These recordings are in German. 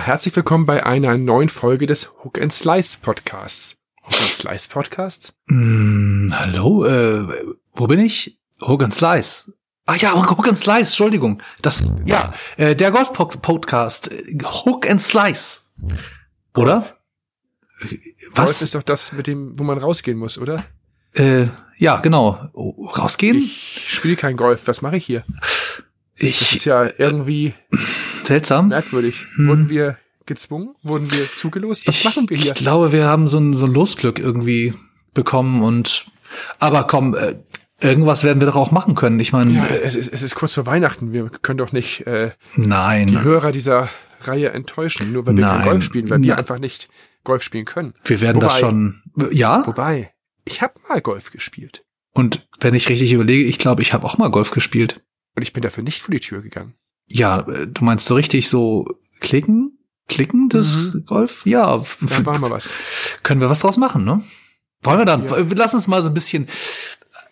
Ja, herzlich willkommen bei einer neuen Folge des Hook and Slice Podcasts. Hook and Slice Podcasts? Mm, hallo, äh, wo bin ich? Hook and Slice. Ah ja, Hook and Slice, Entschuldigung. Das, ja, äh, der Golf-Podcast. Hook and Slice. Oder? Was? Golf ist doch das mit dem, wo man rausgehen muss, oder? Äh, ja, genau. Oh, rausgehen? Ich spiele kein Golf. Was mache ich hier? Ich, das ist ja irgendwie seltsam. Merkwürdig. Hm. Wurden wir gezwungen? Wurden wir zugelost? Was ich, machen wir hier? Ich glaube, wir haben so ein, so ein Losglück irgendwie bekommen und aber komm, äh, irgendwas werden wir doch auch machen können. Ich meine, ja, es, ist, es ist kurz vor Weihnachten. Wir können doch nicht äh, nein. die Hörer dieser Reihe enttäuschen, nur weil wir kein Golf spielen, weil wir einfach nicht Golf spielen können. Wir werden wobei, das schon. Ja. Wobei, ich habe mal Golf gespielt. Und wenn ich richtig überlege, ich glaube, ich habe auch mal Golf gespielt. Und ich bin dafür nicht vor die Tür gegangen. Ja, du meinst so richtig so klicken? Klicken das mhm. Golf? Ja. Da war mal was. Können wir was draus machen, ne? Wollen wir dann? Ja. Lass uns mal so ein bisschen.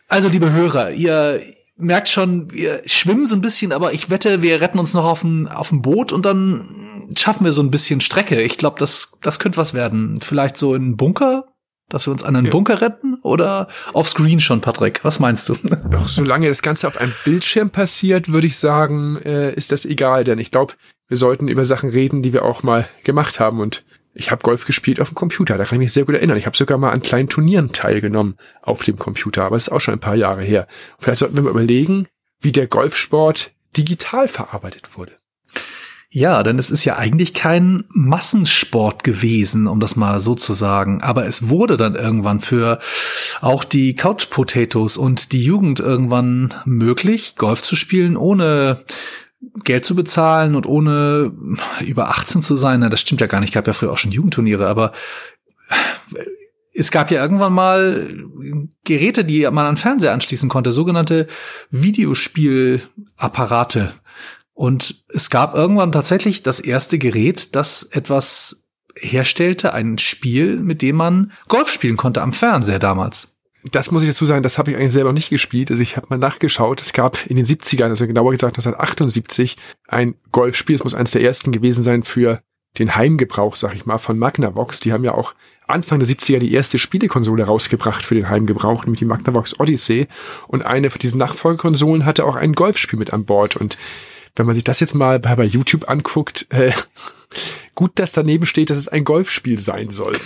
Also, liebe Hörer, ihr merkt schon, wir schwimmen so ein bisschen, aber ich wette, wir retten uns noch auf dem, auf dem Boot und dann schaffen wir so ein bisschen Strecke. Ich glaube, das, das könnte was werden. Vielleicht so in Bunker? Dass wir uns an einen ja. Bunker retten oder auf Screen schon, Patrick? Was meinst du? Doch, solange das Ganze auf einem Bildschirm passiert, würde ich sagen, äh, ist das egal, denn ich glaube, wir sollten über Sachen reden, die wir auch mal gemacht haben. Und ich habe Golf gespielt auf dem Computer, da kann ich mich sehr gut erinnern. Ich habe sogar mal an kleinen Turnieren teilgenommen auf dem Computer, aber es ist auch schon ein paar Jahre her. Vielleicht sollten wir mal überlegen, wie der Golfsport digital verarbeitet wurde. Ja, denn es ist ja eigentlich kein Massensport gewesen, um das mal so zu sagen. Aber es wurde dann irgendwann für auch die Couch Potatoes und die Jugend irgendwann möglich, Golf zu spielen, ohne Geld zu bezahlen und ohne über 18 zu sein. Na, das stimmt ja gar nicht. Ich gab ja früher auch schon Jugendturniere, aber es gab ja irgendwann mal Geräte, die man an Fernseher anschließen konnte, sogenannte Videospielapparate. Und es gab irgendwann tatsächlich das erste Gerät, das etwas herstellte, ein Spiel, mit dem man Golf spielen konnte am Fernseher damals. Das muss ich dazu sagen, das habe ich eigentlich selber nicht gespielt. Also ich habe mal nachgeschaut. Es gab in den 70ern, also genauer gesagt 1978, ein Golfspiel. Es muss eines der ersten gewesen sein für den Heimgebrauch, sag ich mal, von Magnavox. Die haben ja auch Anfang der 70er die erste Spielekonsole rausgebracht für den Heimgebrauch, nämlich die Magnavox Odyssey. Und eine von diesen Nachfolgekonsolen hatte auch ein Golfspiel mit an Bord. Und wenn man sich das jetzt mal bei, bei YouTube anguckt, äh, gut, dass daneben steht, dass es ein Golfspiel sein soll.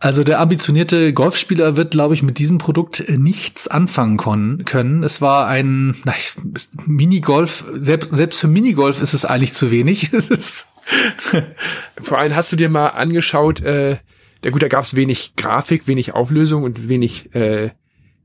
Also der ambitionierte Golfspieler wird, glaube ich, mit diesem Produkt nichts anfangen können. Es war ein na, Minigolf, selbst, selbst für Minigolf ist es eigentlich zu wenig. Vor allem hast du dir mal angeschaut, äh, der gut, da gab es wenig Grafik, wenig Auflösung und wenig äh,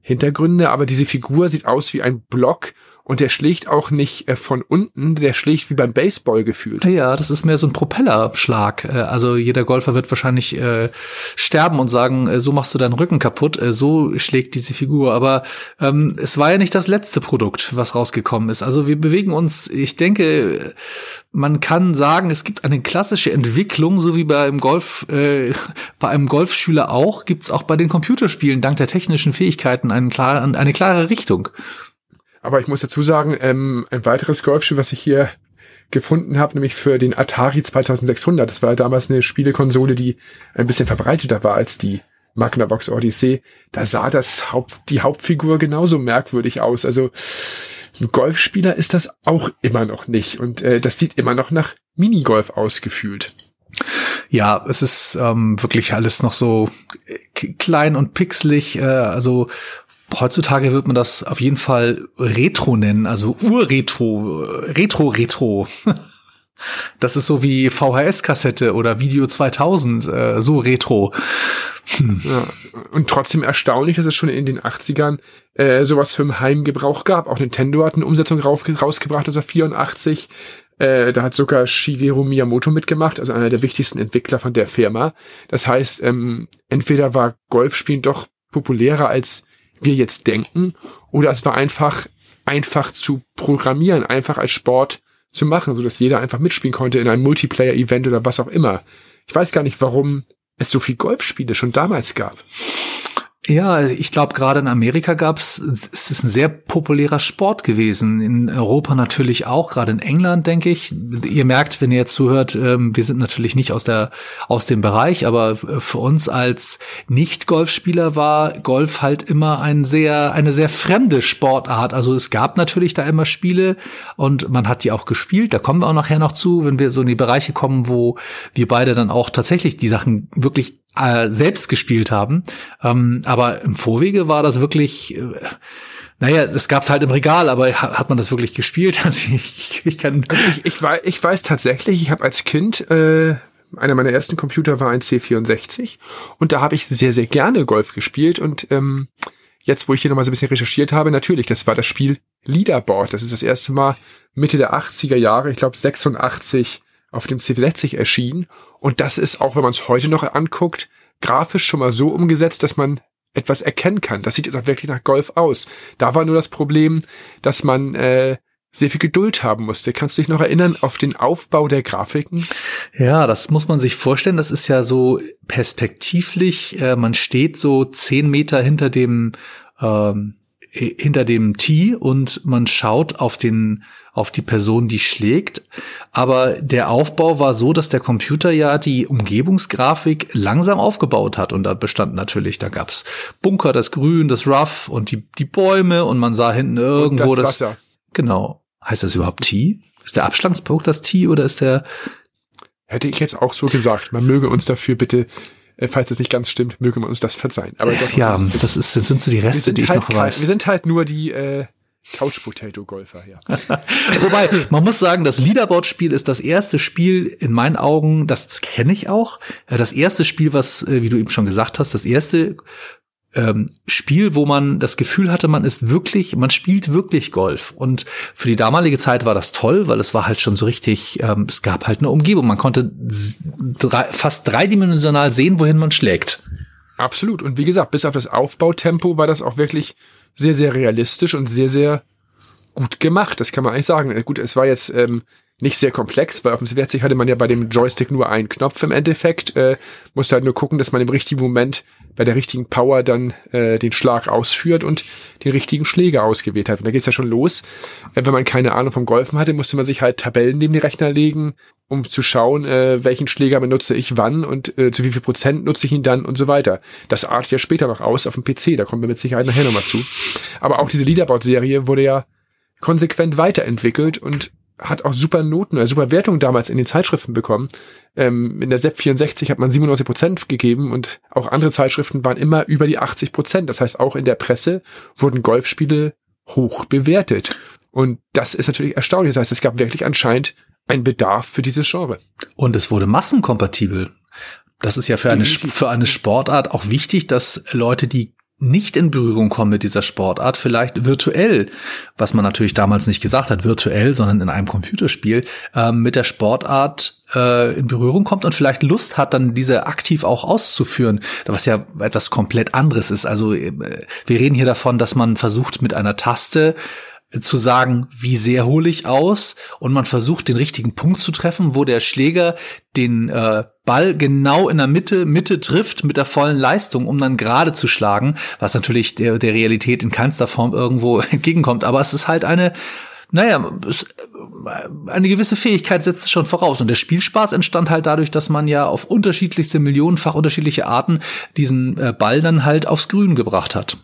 Hintergründe, aber diese Figur sieht aus wie ein Block und der schlägt auch nicht äh, von unten, der schlägt wie beim Baseball gefühlt. Ja, das ist mehr so ein Propellerschlag. Äh, also jeder Golfer wird wahrscheinlich äh, sterben und sagen, äh, so machst du deinen Rücken kaputt, äh, so schlägt diese Figur. Aber ähm, es war ja nicht das letzte Produkt, was rausgekommen ist. Also wir bewegen uns, ich denke, man kann sagen, es gibt eine klassische Entwicklung, so wie beim Golf, äh, bei einem Golfschüler auch, gibt es auch bei den Computerspielen dank der technischen Fähigkeiten einen klaren, eine klare Richtung. Aber ich muss dazu sagen, ähm, ein weiteres Golfspiel, was ich hier gefunden habe, nämlich für den Atari 2600. Das war damals eine Spielekonsole, die ein bisschen verbreiteter war als die Magnavox Odyssey. Da sah das Haupt, die Hauptfigur genauso merkwürdig aus. Also ein Golfspieler ist das auch immer noch nicht. Und äh, das sieht immer noch nach Minigolf ausgefühlt. Ja, es ist ähm, wirklich alles noch so klein und pixelig. Äh, also heutzutage wird man das auf jeden Fall Retro nennen, also Urretro, Retro, Retro. Das ist so wie VHS-Kassette oder Video 2000, äh, so Retro. Hm. Ja, und trotzdem erstaunlich, dass es schon in den 80ern äh, sowas für im Heimgebrauch gab. Auch Nintendo hat eine Umsetzung rausgebracht, also 84. Äh, da hat sogar Shigeru Miyamoto mitgemacht, also einer der wichtigsten Entwickler von der Firma. Das heißt, ähm, entweder war Golfspielen doch populärer als wir jetzt denken, oder es war einfach einfach zu programmieren, einfach als Sport zu machen, so dass jeder einfach mitspielen konnte in einem Multiplayer-Event oder was auch immer. Ich weiß gar nicht, warum es so viel Golfspiele schon damals gab. Ja, ich glaube, gerade in Amerika gab's, es ist ein sehr populärer Sport gewesen. In Europa natürlich auch, gerade in England, denke ich. Ihr merkt, wenn ihr jetzt zuhört, ähm, wir sind natürlich nicht aus der, aus dem Bereich, aber für uns als Nicht-Golfspieler war Golf halt immer ein sehr, eine sehr fremde Sportart. Also es gab natürlich da immer Spiele und man hat die auch gespielt. Da kommen wir auch nachher noch zu, wenn wir so in die Bereiche kommen, wo wir beide dann auch tatsächlich die Sachen wirklich äh, selbst gespielt haben. Ähm, aber im Vorwege war das wirklich, äh, naja, das gab's halt im Regal, aber hat man das wirklich gespielt? Also ich, ich kann. Also ich, ich, weiß, ich weiß tatsächlich, ich habe als Kind äh, einer meiner ersten Computer war ein C64 und da habe ich sehr, sehr gerne Golf gespielt und ähm, jetzt, wo ich hier nochmal so ein bisschen recherchiert habe, natürlich, das war das Spiel Leaderboard. Das ist das erste Mal Mitte der 80er Jahre, ich glaube 86 auf dem C60 erschienen und das ist auch, wenn man es heute noch anguckt, grafisch schon mal so umgesetzt, dass man etwas erkennen kann. Das sieht jetzt auch wirklich nach Golf aus. Da war nur das Problem, dass man äh, sehr viel Geduld haben musste. Kannst du dich noch erinnern auf den Aufbau der Grafiken? Ja, das muss man sich vorstellen. Das ist ja so perspektivlich. Äh, man steht so zehn Meter hinter dem ähm, hinter dem Tee und man schaut auf den auf die Person, die schlägt. Aber der Aufbau war so, dass der Computer ja die Umgebungsgrafik langsam aufgebaut hat. Und da bestand natürlich, da gab's Bunker, das Grün, das Rough und die, die Bäume und man sah hinten irgendwo das, das Genau. Heißt das überhaupt T? Ist der Abschlagspunkt das T oder ist der Hätte ich jetzt auch so gesagt. Man möge uns dafür bitte äh, falls es nicht ganz stimmt, möge man uns das verzeihen. Aber das ja, das, ist, das sind so die Reste, die ich halt noch weiß. Wir sind halt nur die äh, Couch Potato Golfer, ja. Wobei, man muss sagen, das Leaderboard-Spiel ist das erste Spiel in meinen Augen, das kenne ich auch. Äh, das erste Spiel, was, äh, wie du eben schon gesagt hast, das erste ähm, Spiel, wo man das Gefühl hatte, man ist wirklich, man spielt wirklich Golf. Und für die damalige Zeit war das toll, weil es war halt schon so richtig, ähm, es gab halt eine Umgebung. Man konnte drei, fast dreidimensional sehen, wohin man schlägt. Absolut. Und wie gesagt, bis auf das Aufbautempo war das auch wirklich sehr, sehr realistisch und sehr, sehr gut gemacht. Das kann man eigentlich sagen. Gut, es war jetzt ähm, nicht sehr komplex, weil auf dem C60 hatte man ja bei dem Joystick nur einen Knopf im Endeffekt. Äh, musste halt nur gucken, dass man im richtigen Moment bei der richtigen Power dann äh, den Schlag ausführt und den richtigen Schläger ausgewählt hat. Und da geht's ja schon los. Äh, wenn man keine Ahnung vom Golfen hatte, musste man sich halt Tabellen neben den Rechner legen, um zu schauen, äh, welchen Schläger benutze ich wann und äh, zu wie viel Prozent nutze ich ihn dann und so weiter. Das artet ja später noch aus auf dem PC, da kommen wir mit Sicherheit nachher nochmal zu. Aber auch diese Leaderboard-Serie wurde ja konsequent weiterentwickelt und hat auch super Noten, also super Wertungen damals in den Zeitschriften bekommen. Ähm, in der SEP 64 hat man 97 Prozent gegeben und auch andere Zeitschriften waren immer über die 80 Prozent. Das heißt, auch in der Presse wurden Golfspiele hoch bewertet. Und das ist natürlich erstaunlich. Das heißt, es gab wirklich anscheinend einen Bedarf für dieses Genre. Und es wurde massenkompatibel. Das ist ja für eine, für eine Sportart auch wichtig, dass Leute, die nicht in Berührung kommen mit dieser Sportart, vielleicht virtuell, was man natürlich damals nicht gesagt hat, virtuell, sondern in einem Computerspiel, äh, mit der Sportart äh, in Berührung kommt und vielleicht Lust hat, dann diese aktiv auch auszuführen, was ja etwas komplett anderes ist. Also äh, wir reden hier davon, dass man versucht, mit einer Taste zu sagen, wie sehr hole ich aus und man versucht den richtigen Punkt zu treffen, wo der Schläger den äh, Ball genau in der Mitte Mitte trifft mit der vollen Leistung, um dann gerade zu schlagen, was natürlich der, der Realität in keinster Form irgendwo entgegenkommt. Aber es ist halt eine naja, äh, eine gewisse Fähigkeit setzt es schon voraus. Und der Spielspaß entstand halt dadurch, dass man ja auf unterschiedlichste, millionenfach unterschiedliche Arten diesen äh, Ball dann halt aufs Grün gebracht hat.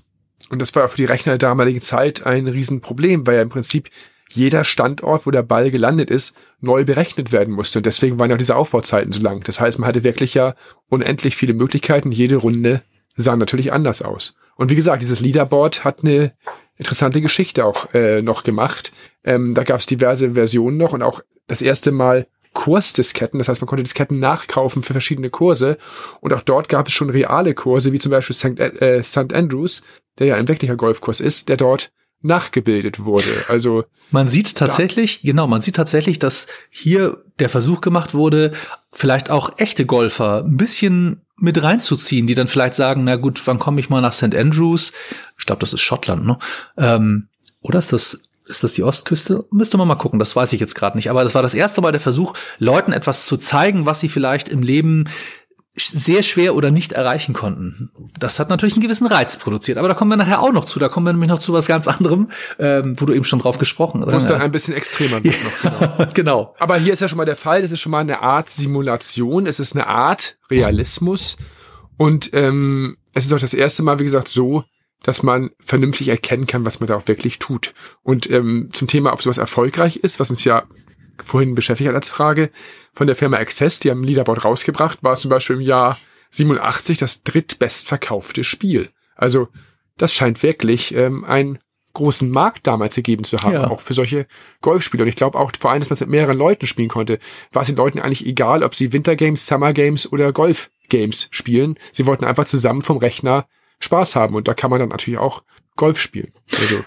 Und das war für die Rechner der damaligen Zeit ein Riesenproblem, weil ja im Prinzip jeder Standort, wo der Ball gelandet ist, neu berechnet werden musste. Und deswegen waren ja auch diese Aufbauzeiten so lang. Das heißt, man hatte wirklich ja unendlich viele Möglichkeiten. Jede Runde sah natürlich anders aus. Und wie gesagt, dieses Leaderboard hat eine interessante Geschichte auch äh, noch gemacht. Ähm, da gab es diverse Versionen noch und auch das erste Mal Kursdisketten. Das heißt, man konnte Disketten nachkaufen für verschiedene Kurse. Und auch dort gab es schon reale Kurse, wie zum Beispiel St. Äh, St. Andrews, der ja ein wirklicher Golfkurs ist, der dort nachgebildet wurde. Also man sieht tatsächlich, genau, man sieht tatsächlich, dass hier der Versuch gemacht wurde, vielleicht auch echte Golfer ein bisschen mit reinzuziehen, die dann vielleicht sagen, na gut, wann komme ich mal nach St. Andrews? Ich glaube, das ist Schottland, ne? Ähm, oder ist das ist das die Ostküste? Müsste man mal gucken, das weiß ich jetzt gerade nicht. Aber das war das erste Mal der Versuch, Leuten etwas zu zeigen, was sie vielleicht im Leben sehr schwer oder nicht erreichen konnten. Das hat natürlich einen gewissen Reiz produziert, aber da kommen wir nachher auch noch zu. Da kommen wir nämlich noch zu was ganz anderem, ähm, wo du eben schon drauf gesprochen hast. Wo es dann ein bisschen extremer wird noch. Genau. genau. Aber hier ist ja schon mal der Fall, das ist schon mal eine Art Simulation, es ist eine Art Realismus und ähm, es ist auch das erste Mal, wie gesagt, so, dass man vernünftig erkennen kann, was man da auch wirklich tut. Und ähm, zum Thema, ob sowas erfolgreich ist, was uns ja vorhin beschäftigt hat als Frage, von der Firma Access, die haben Leaderboard rausgebracht, war zum Beispiel im Jahr 87 das drittbestverkaufte Spiel. Also das scheint wirklich ähm, einen großen Markt damals gegeben zu haben, ja. auch für solche Golfspiele. Und ich glaube auch vor allem, dass man es mit mehreren Leuten spielen konnte, war es den Leuten eigentlich egal, ob sie Wintergames, Summer Games oder Golfgames spielen. Sie wollten einfach zusammen vom Rechner Spaß haben und da kann man dann natürlich auch Golf spielen. Also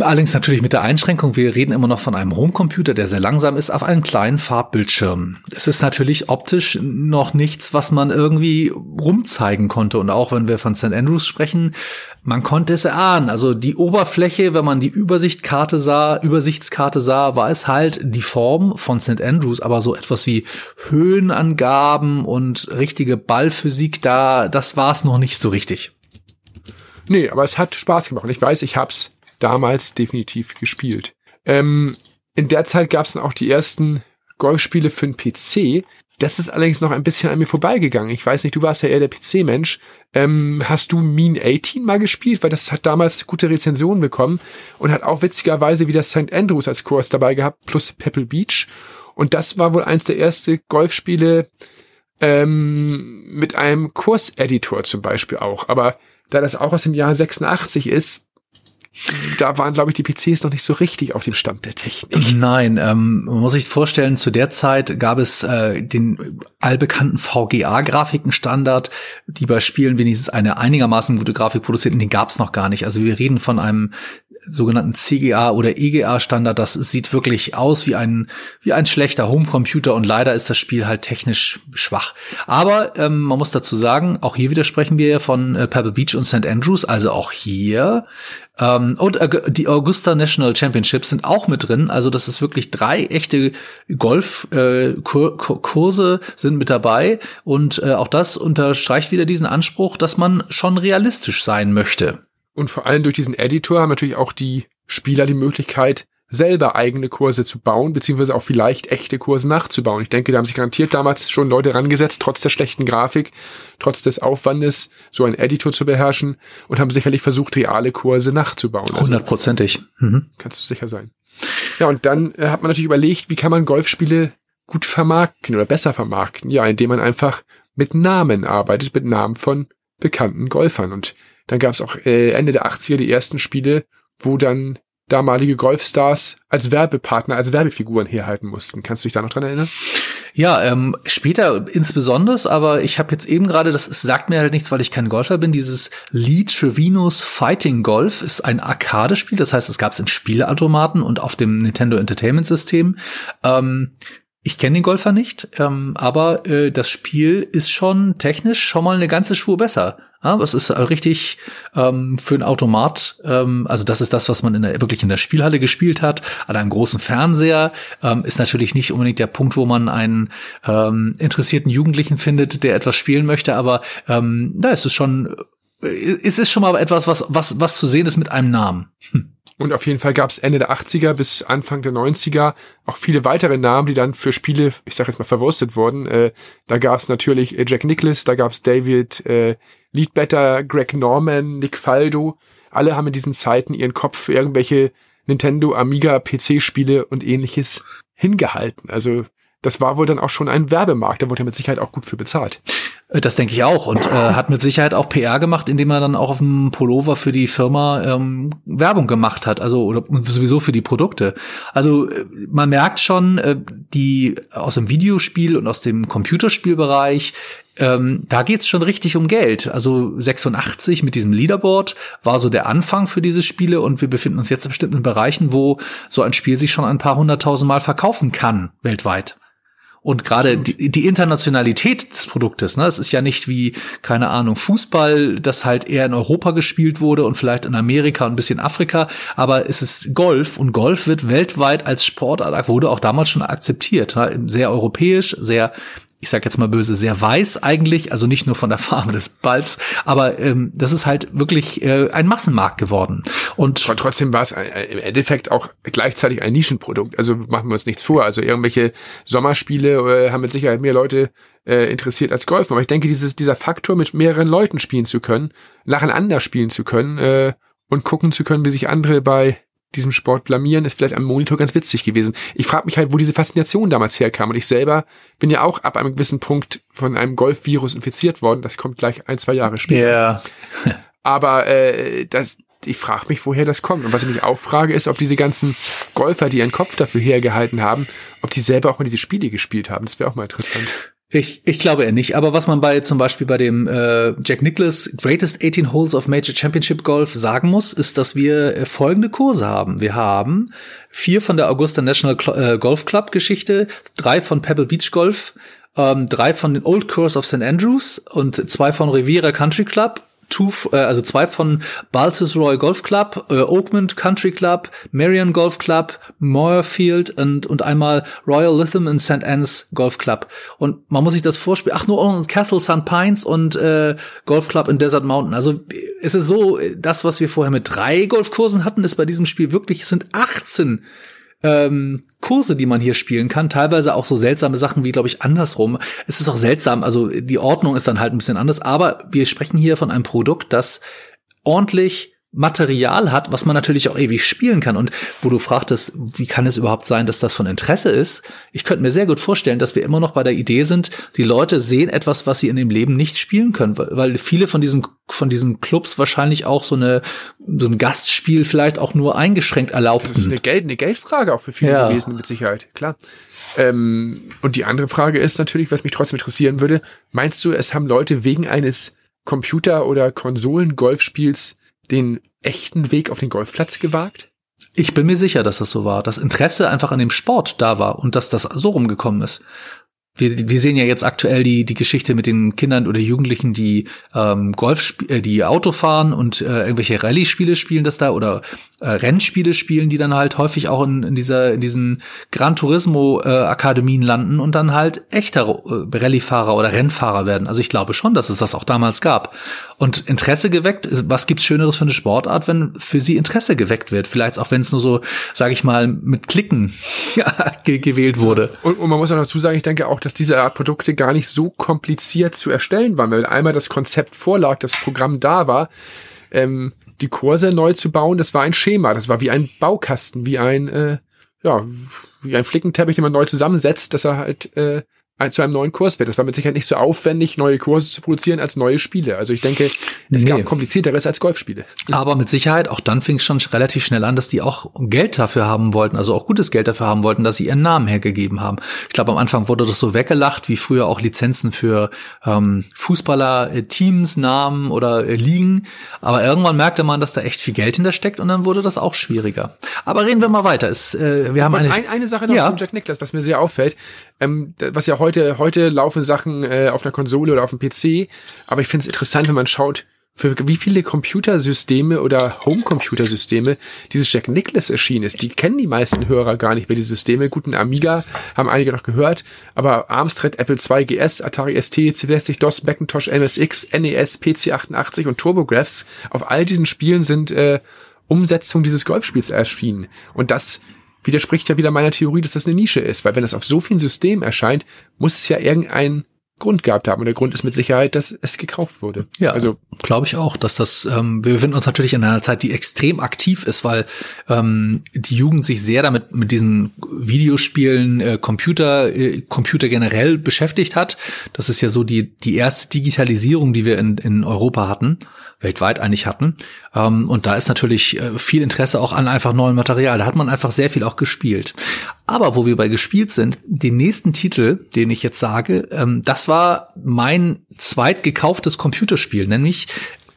Allerdings natürlich mit der Einschränkung, wir reden immer noch von einem Homecomputer, der sehr langsam ist, auf einem kleinen Farbbildschirm. Es ist natürlich optisch noch nichts, was man irgendwie rumzeigen konnte. Und auch wenn wir von St. Andrews sprechen, man konnte es erahnen. Also die Oberfläche, wenn man die Übersichtkarte sah, Übersichtskarte sah, war es halt die Form von St. Andrews, aber so etwas wie Höhenangaben und richtige Ballphysik da, das war es noch nicht so richtig. Nee, aber es hat Spaß gemacht. Ich weiß, ich hab's damals definitiv gespielt. Ähm, in der Zeit gab es dann auch die ersten Golfspiele für den PC. Das ist allerdings noch ein bisschen an mir vorbeigegangen. Ich weiß nicht, du warst ja eher der PC-Mensch. Ähm, hast du Mean 18 mal gespielt? Weil das hat damals gute Rezensionen bekommen und hat auch witzigerweise wieder St. Andrews als Kurs dabei gehabt, plus Pebble Beach. Und das war wohl eins der ersten Golfspiele ähm, mit einem Kurseditor zum Beispiel auch. Aber da das auch aus dem Jahr 86 ist, da waren, glaube ich, die PCs noch nicht so richtig auf dem Stand der Technik. Nein, ähm, man muss sich vorstellen, zu der Zeit gab es äh, den allbekannten VGA-Grafikenstandard, die bei Spielen wenigstens eine einigermaßen gute Grafik produzierten, den gab es noch gar nicht. Also wir reden von einem sogenannten CGA oder EGA Standard. Das sieht wirklich aus wie ein, wie ein schlechter Homecomputer und leider ist das Spiel halt technisch schwach. Aber ähm, man muss dazu sagen, auch hier widersprechen wir von äh, Pebble Beach und St. Andrews, also auch hier ähm, und die Augusta National Championships sind auch mit drin. Also das ist wirklich drei echte Golfkurse äh, sind mit dabei. Und äh, auch das unterstreicht wieder diesen Anspruch, dass man schon realistisch sein möchte. Und vor allem durch diesen Editor haben natürlich auch die Spieler die Möglichkeit, selber eigene Kurse zu bauen, beziehungsweise auch vielleicht echte Kurse nachzubauen. Ich denke, da haben sich garantiert damals schon Leute rangesetzt, trotz der schlechten Grafik, trotz des Aufwandes, so einen Editor zu beherrschen und haben sicherlich versucht, reale Kurse nachzubauen. Also Hundertprozentig. Also, mhm. Kannst du sicher sein. Ja, und dann äh, hat man natürlich überlegt, wie kann man Golfspiele gut vermarkten oder besser vermarkten? Ja, indem man einfach mit Namen arbeitet, mit Namen von bekannten Golfern. Und dann gab es auch äh, Ende der 80er die ersten Spiele, wo dann damalige Golfstars als Werbepartner, als Werbefiguren herhalten mussten. Kannst du dich da noch dran erinnern? Ja, ähm, später insbesondere, aber ich habe jetzt eben gerade, das sagt mir halt nichts, weil ich kein Golfer bin, dieses Lee Trevinos Fighting Golf ist ein Arcade-Spiel, das heißt, es gab es in Spieleautomaten und auf dem Nintendo Entertainment System. Ähm, ich kenne den Golfer nicht, ähm, aber äh, das Spiel ist schon technisch schon mal eine ganze Spur besser. Ja, es ist richtig ähm, für ein Automat, ähm, also das ist das, was man in der, wirklich in der Spielhalle gespielt hat, an einem großen Fernseher, ähm, ist natürlich nicht unbedingt der Punkt, wo man einen ähm, interessierten Jugendlichen findet, der etwas spielen möchte, aber ähm, da ist es schon, äh, es ist schon mal etwas, was, was, was zu sehen ist mit einem Namen. Hm. Und auf jeden Fall gab es Ende der 80er bis Anfang der 90er auch viele weitere Namen, die dann für Spiele, ich sag jetzt mal, verwurstet wurden. Äh, da gab es natürlich äh, Jack Nicholas, da gab es David äh, Leadbetter, Greg Norman, Nick Faldo. Alle haben in diesen Zeiten ihren Kopf für irgendwelche Nintendo, Amiga, PC-Spiele und ähnliches hingehalten. Also das war wohl dann auch schon ein Werbemarkt, da wurde er mit Sicherheit auch gut für bezahlt. Äh, das denke ich auch und äh, hat mit Sicherheit auch PR gemacht, indem er dann auch auf dem Pullover für die Firma ähm, Werbung gemacht hat, also oder sowieso für die Produkte. Also äh, man merkt schon, äh, die aus dem Videospiel und aus dem Computerspielbereich ähm, da geht's schon richtig um Geld. Also 86 mit diesem Leaderboard war so der Anfang für diese Spiele und wir befinden uns jetzt in bestimmten Bereichen, wo so ein Spiel sich schon ein paar hunderttausend Mal verkaufen kann weltweit. Und gerade die, die Internationalität des Produktes, ne, es ist ja nicht wie, keine Ahnung, Fußball, das halt eher in Europa gespielt wurde und vielleicht in Amerika und ein bisschen Afrika, aber es ist Golf und Golf wird weltweit als Sportart, wurde auch damals schon akzeptiert, ne, sehr europäisch, sehr ich sag jetzt mal böse, sehr weiß eigentlich, also nicht nur von der Farbe des Balls, aber ähm, das ist halt wirklich äh, ein Massenmarkt geworden. Und trotzdem war es im Endeffekt auch gleichzeitig ein Nischenprodukt. Also machen wir uns nichts vor. Also irgendwelche Sommerspiele äh, haben mit Sicherheit mehr Leute äh, interessiert als Golf. Aber ich denke, dieses, dieser Faktor, mit mehreren Leuten spielen zu können, nacheinander spielen zu können äh, und gucken zu können, wie sich andere bei diesem Sport blamieren, ist vielleicht am Monitor ganz witzig gewesen. Ich frage mich halt, wo diese Faszination damals herkam. Und ich selber bin ja auch ab einem gewissen Punkt von einem Golfvirus infiziert worden. Das kommt gleich ein, zwei Jahre später. Ja. Aber äh, das, ich frage mich, woher das kommt. Und was ich mich auch frage, ist, ob diese ganzen Golfer, die ihren Kopf dafür hergehalten haben, ob die selber auch mal diese Spiele gespielt haben. Das wäre auch mal interessant. Ich, ich glaube eher nicht. Aber was man bei zum Beispiel bei dem äh, Jack Nicklaus Greatest 18 Holes of Major Championship Golf sagen muss, ist, dass wir äh, folgende Kurse haben. Wir haben vier von der Augusta National Cl äh, Golf Club Geschichte, drei von Pebble Beach Golf, ähm, drei von den Old Course of St. Andrews und zwei von Riviera Country Club two, äh, also zwei von Baltusroy Golf Club, äh, Oakmont Country Club, Marion Golf Club, Moorfield und, und einmal Royal Lytham in St. Anne's Golf Club. Und man muss sich das vorspielen. Ach, nur Castle St. Pines und äh, Golf Club in Desert Mountain. Also es ist so, das, was wir vorher mit drei Golfkursen hatten, ist bei diesem Spiel wirklich, es sind 18 ähm, Kurse, die man hier spielen kann. Teilweise auch so seltsame Sachen wie, glaube ich, andersrum. Es ist auch seltsam, also die Ordnung ist dann halt ein bisschen anders, aber wir sprechen hier von einem Produkt, das ordentlich Material hat, was man natürlich auch ewig spielen kann. Und wo du fragtest, wie kann es überhaupt sein, dass das von Interesse ist? Ich könnte mir sehr gut vorstellen, dass wir immer noch bei der Idee sind, die Leute sehen etwas, was sie in dem Leben nicht spielen können, weil viele von diesen, von diesen Clubs wahrscheinlich auch so eine, so ein Gastspiel vielleicht auch nur eingeschränkt erlaubt. Das ist eine, Geld, eine Geldfrage auch für viele ja. gewesen, mit Sicherheit, klar. Ähm, und die andere Frage ist natürlich, was mich trotzdem interessieren würde, meinst du, es haben Leute wegen eines Computer- oder Konsolen-Golfspiels den echten Weg auf den Golfplatz gewagt? Ich bin mir sicher, dass das so war. Das Interesse einfach an dem Sport da war und dass das so rumgekommen ist wir, wir sehen ja jetzt aktuell die, die Geschichte mit den Kindern oder Jugendlichen, die ähm, Golf, äh, die Auto fahren und äh, irgendwelche Rallye-Spiele spielen das da oder äh, Rennspiele spielen, die dann halt häufig auch in, in dieser in diesen Gran Turismo äh, Akademien landen und dann halt echter äh, Rallye-Fahrer oder Rennfahrer werden. Also ich glaube schon, dass es das auch damals gab und Interesse geweckt. Was gibt's Schöneres für eine Sportart, wenn für sie Interesse geweckt wird? Vielleicht auch wenn es nur so, sage ich mal, mit Klicken gewählt wurde. Und, und man muss auch dazu sagen, ich denke auch dass diese Art Produkte gar nicht so kompliziert zu erstellen waren, weil einmal das Konzept vorlag, das Programm da war, ähm, die Kurse neu zu bauen, das war ein Schema, das war wie ein Baukasten, wie ein, äh, ja, wie ein Flickenteppich, den man neu zusammensetzt, dass er halt äh, zu einem neuen Kurs wird. Das war mit Sicherheit nicht so aufwendig, neue Kurse zu produzieren als neue Spiele. Also ich denke, es nee. gab komplizierteres als Golfspiele. Aber mit Sicherheit, auch dann fing es schon relativ schnell an, dass die auch Geld dafür haben wollten, also auch gutes Geld dafür haben wollten, dass sie ihren Namen hergegeben haben. Ich glaube, am Anfang wurde das so weggelacht, wie früher auch Lizenzen für ähm, Fußballer, äh, Teams, Namen oder äh, Ligen. Aber irgendwann merkte man, dass da echt viel Geld hintersteckt und dann wurde das auch schwieriger. Aber reden wir mal weiter. Es, äh, wir haben eine, eine, eine Sache noch ja. von Jack Nicklaus, was mir sehr auffällt ähm, was ja heute, heute laufen Sachen äh, auf einer Konsole oder auf dem PC, aber ich finde es interessant, wenn man schaut, für wie viele Computersysteme oder Homecomputersysteme dieses Jack Nicklaus erschienen ist. Die kennen die meisten Hörer gar nicht mehr, diese Systeme. Guten Amiga haben einige noch gehört, aber Amstrad, Apple II GS, Atari ST, C64 DOS, Macintosh, MSX, NES, PC88 und TurboGrafx, auf all diesen Spielen sind äh, Umsetzungen dieses Golfspiels erschienen. Und das widerspricht ja wieder meiner Theorie, dass das eine Nische ist, weil wenn das auf so vielen Systemen erscheint, muss es ja irgendeinen Grund gehabt haben. Und der Grund ist mit Sicherheit, dass es gekauft wurde. Ja, also glaube ich auch, dass das, ähm, wir befinden uns natürlich in einer Zeit, die extrem aktiv ist, weil ähm, die Jugend sich sehr damit mit diesen Videospielen, äh, Computer, äh, Computer generell beschäftigt hat. Das ist ja so die, die erste Digitalisierung, die wir in, in Europa hatten weltweit eigentlich hatten. Ähm, und da ist natürlich äh, viel Interesse auch an einfach neuem Material. Da hat man einfach sehr viel auch gespielt. Aber wo wir bei gespielt sind, den nächsten Titel, den ich jetzt sage, ähm, das war mein zweitgekauftes Computerspiel, nämlich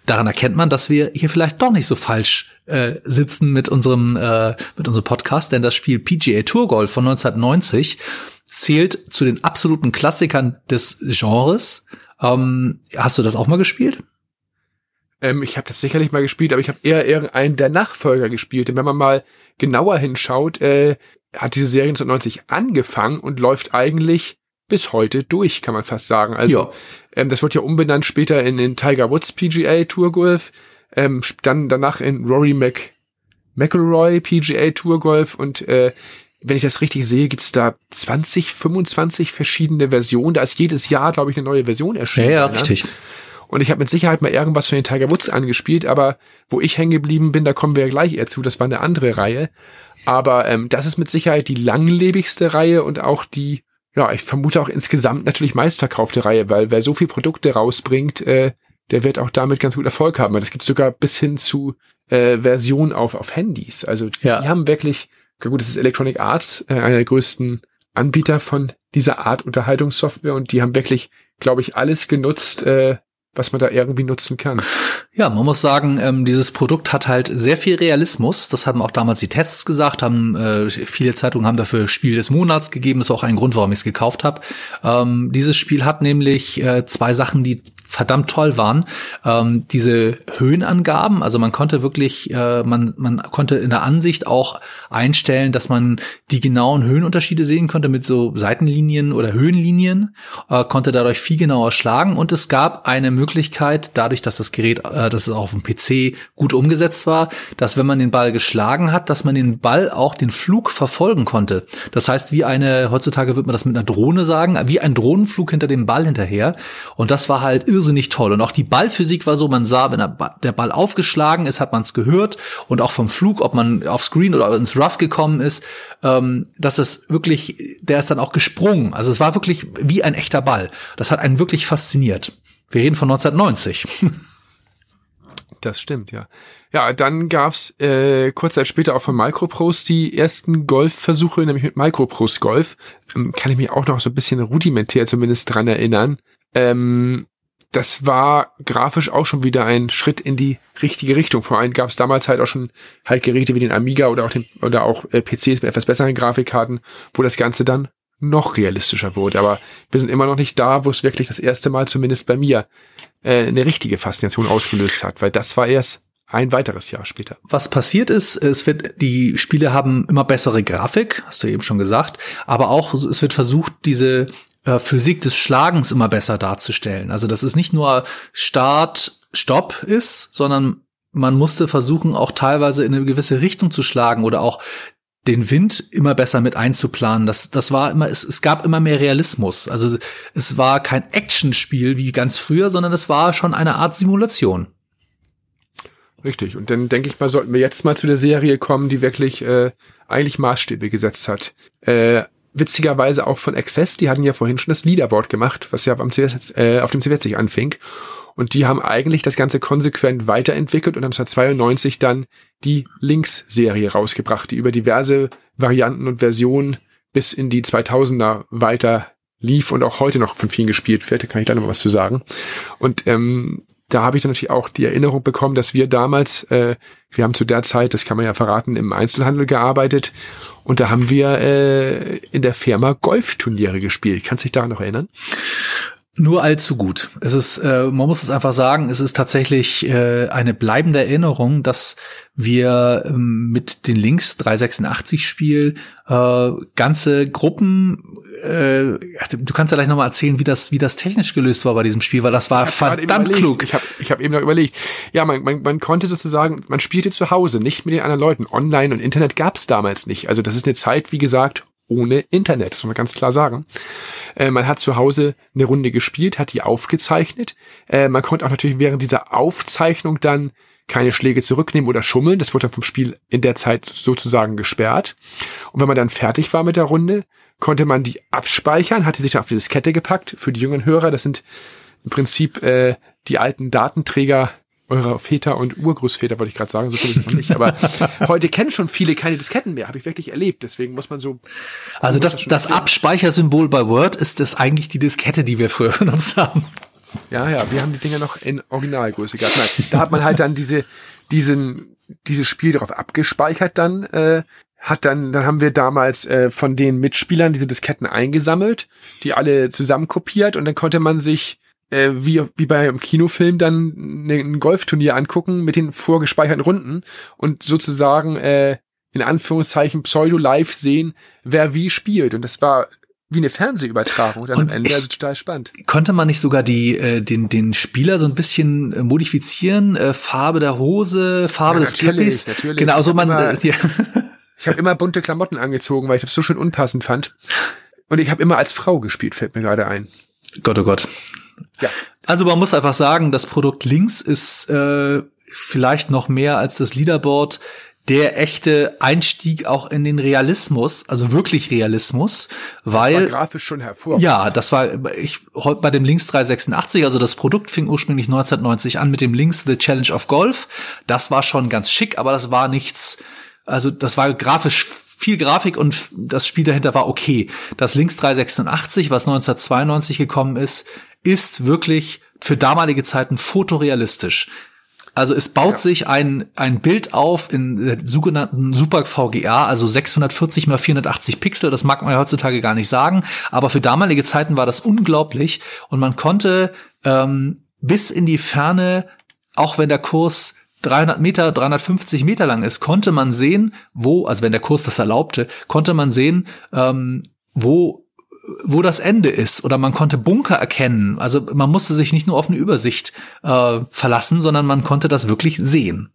daran erkennt man, dass wir hier vielleicht doch nicht so falsch äh, sitzen mit unserem äh, mit unserem Podcast, denn das Spiel PGA Tour Golf von 1990 zählt zu den absoluten Klassikern des Genres. Ähm, hast du das auch mal gespielt? Ähm, ich habe das sicherlich mal gespielt, aber ich habe eher irgendeinen der Nachfolger gespielt. Und wenn man mal genauer hinschaut, äh, hat diese Serie 1990 angefangen und läuft eigentlich bis heute durch, kann man fast sagen. Also ja. ähm, das wird ja umbenannt später in, in Tiger Woods PGA Tour Golf, ähm, dann danach in Rory Mc, McElroy PGA Tour Golf und äh, wenn ich das richtig sehe, gibt's da 20, 25 verschiedene Versionen. Da ist jedes Jahr, glaube ich, eine neue Version erschienen. Ja, ja, ne? richtig. Und ich habe mit Sicherheit mal irgendwas von den Tiger Woods angespielt, aber wo ich hängen geblieben bin, da kommen wir ja gleich eher zu, das war eine andere Reihe. Aber ähm, das ist mit Sicherheit die langlebigste Reihe und auch die, ja, ich vermute auch insgesamt natürlich meistverkaufte Reihe, weil wer so viel Produkte rausbringt, äh, der wird auch damit ganz gut Erfolg haben. Das gibt sogar bis hin zu äh, Versionen auf, auf Handys. Also ja. die haben wirklich, gut, das ist Electronic Arts, äh, einer der größten Anbieter von dieser Art Unterhaltungssoftware und die haben wirklich, glaube ich, alles genutzt, äh, was man da irgendwie nutzen kann. Ja, man muss sagen, ähm, dieses Produkt hat halt sehr viel Realismus. Das haben auch damals die Tests gesagt, haben äh, viele Zeitungen haben dafür Spiel des Monats gegeben. Das war auch ein Grund, warum ich es gekauft habe. Ähm, dieses Spiel hat nämlich äh, zwei Sachen, die verdammt toll waren. Ähm, diese Höhenangaben, also man konnte wirklich, äh, man, man konnte in der Ansicht auch einstellen, dass man die genauen Höhenunterschiede sehen konnte mit so Seitenlinien oder Höhenlinien, äh, konnte dadurch viel genauer schlagen und es gab eine Möglichkeit, dadurch, dass das Gerät, äh, dass es auf dem PC gut umgesetzt war, dass wenn man den Ball geschlagen hat, dass man den Ball auch den Flug verfolgen konnte. Das heißt, wie eine, heutzutage wird man das mit einer Drohne sagen, wie ein Drohnenflug hinter dem Ball hinterher. Und das war halt irrsinnig toll. Und auch die Ballphysik war so, man sah, wenn der Ball aufgeschlagen ist, hat man es gehört. Und auch vom Flug, ob man aufs Green oder ins Rough gekommen ist, ähm, dass es wirklich, der ist dann auch gesprungen. Also es war wirklich wie ein echter Ball. Das hat einen wirklich fasziniert. Wir reden von 1990. Das stimmt, ja. Ja, dann gab's äh, kurz Zeit später auch von Microprose die ersten Golfversuche, nämlich mit Microprose Golf. Ähm, kann ich mich auch noch so ein bisschen rudimentär zumindest dran erinnern. Ähm, das war grafisch auch schon wieder ein Schritt in die richtige Richtung. Vor allem gab es damals halt auch schon halt Geräte wie den Amiga oder auch den oder auch äh, PCs mit etwas besseren Grafikkarten, wo das Ganze dann noch realistischer wurde. Aber wir sind immer noch nicht da, wo es wirklich das erste Mal zumindest bei mir äh, eine richtige Faszination ausgelöst hat, weil das war erst ein weiteres Jahr später. Was passiert ist, es wird, die Spiele haben immer bessere Grafik, hast du eben schon gesagt, aber auch es wird versucht, diese äh, Physik des Schlagens immer besser darzustellen. Also dass es nicht nur Start, Stopp ist, sondern man musste versuchen, auch teilweise in eine gewisse Richtung zu schlagen oder auch den Wind immer besser mit einzuplanen. Das, das war immer, es, es gab immer mehr Realismus. Also es war kein Actionspiel wie ganz früher, sondern es war schon eine Art Simulation. Richtig. Und dann denke ich mal, sollten wir jetzt mal zu der Serie kommen, die wirklich äh, eigentlich Maßstäbe gesetzt hat. Äh, witzigerweise auch von Access, die hatten ja vorhin schon das Leaderboard gemacht, was ja am CWS, äh, auf dem CW60 anfing. Und die haben eigentlich das Ganze konsequent weiterentwickelt und haben 1992 dann die Links-Serie rausgebracht, die über diverse Varianten und Versionen bis in die 2000er weiter lief und auch heute noch von vielen gespielt wird. Da kann ich da noch was zu sagen. Und ähm, da habe ich dann natürlich auch die Erinnerung bekommen, dass wir damals, äh, wir haben zu der Zeit, das kann man ja verraten, im Einzelhandel gearbeitet und da haben wir äh, in der Firma Golfturniere gespielt. Kannst du dich daran noch erinnern? Nur allzu gut. Es ist, äh, man muss es einfach sagen, es ist tatsächlich äh, eine bleibende Erinnerung, dass wir ähm, mit den Links 386 Spiel äh, ganze Gruppen äh, du kannst ja gleich nochmal erzählen, wie das, wie das technisch gelöst war bei diesem Spiel, weil das war verdammt klug. Ich habe ich hab eben noch überlegt. Ja, man, man, man konnte sozusagen, man spielte zu Hause, nicht mit den anderen Leuten. Online und Internet gab es damals nicht. Also das ist eine Zeit, wie gesagt, ohne Internet, das muss man ganz klar sagen. Äh, man hat zu Hause eine Runde gespielt, hat die aufgezeichnet. Äh, man konnte auch natürlich während dieser Aufzeichnung dann keine Schläge zurücknehmen oder schummeln. Das wurde dann vom Spiel in der Zeit sozusagen gesperrt. Und wenn man dann fertig war mit der Runde, konnte man die abspeichern, hatte sich dann auf die Diskette gepackt. Für die jungen Hörer, das sind im Prinzip äh, die alten Datenträger eurer Väter und Urgroßväter, wollte ich gerade sagen, so viel ist es noch nicht. Aber heute kennen schon viele keine Disketten mehr, habe ich wirklich erlebt. Deswegen muss man so. Also das, das Abspeichersymbol bei Word ist das eigentlich die Diskette, die wir früher benutzt haben. Ja, ja, wir haben die Dinger noch in Originalgröße gehabt. Nein, da hat man halt dann diese, diesen, dieses Spiel darauf abgespeichert dann, äh, hat dann, dann haben wir damals äh, von den Mitspielern diese Disketten eingesammelt, die alle zusammen kopiert und dann konnte man sich äh, wie, wie bei einem Kinofilm dann ein Golfturnier angucken mit den vorgespeicherten Runden und sozusagen äh, in Anführungszeichen pseudo-live sehen, wer wie spielt. Und das war wie eine Fernsehübertragung dann Und am Ende. Also total spannend. Konnte man nicht sogar die, äh, den, den Spieler so ein bisschen äh, modifizieren? Äh, Farbe der Hose, Farbe Ja, des Trappies? natürlich. Genau, so man, hab äh, ja. Ich habe immer bunte Klamotten angezogen, weil ich das so schön unpassend fand. Und ich habe immer als Frau gespielt, fällt mir gerade ein. Gott, oh Gott. Ja. Also man muss einfach sagen, das Produkt links ist äh, vielleicht noch mehr als das Leaderboard der echte Einstieg auch in den Realismus, also wirklich Realismus, Das war weil grafisch schon hervorragend. ja, das war ich heute bei dem Links 386, also das Produkt fing ursprünglich 1990 an mit dem Links The Challenge of Golf. Das war schon ganz schick, aber das war nichts, also das war grafisch viel Grafik und das Spiel dahinter war okay. Das Links 386, was 1992 gekommen ist, ist wirklich für damalige Zeiten fotorealistisch. Also es baut Ja. sich ein, ein Bild auf in der sogenannten Super VGA, also 640 mal 480 Pixel. Das mag man ja heutzutage gar nicht sagen, aber für damalige Zeiten war das unglaublich und man konnte ähm, bis in die Ferne, auch wenn der Kurs 300 Meter, 350 Meter lang ist, konnte man sehen, wo, also wenn der Kurs das erlaubte, konnte man sehen, ähm, wo wo das Ende ist oder man konnte Bunker erkennen. Also man musste sich nicht nur auf eine Übersicht äh, verlassen, sondern man konnte das wirklich sehen.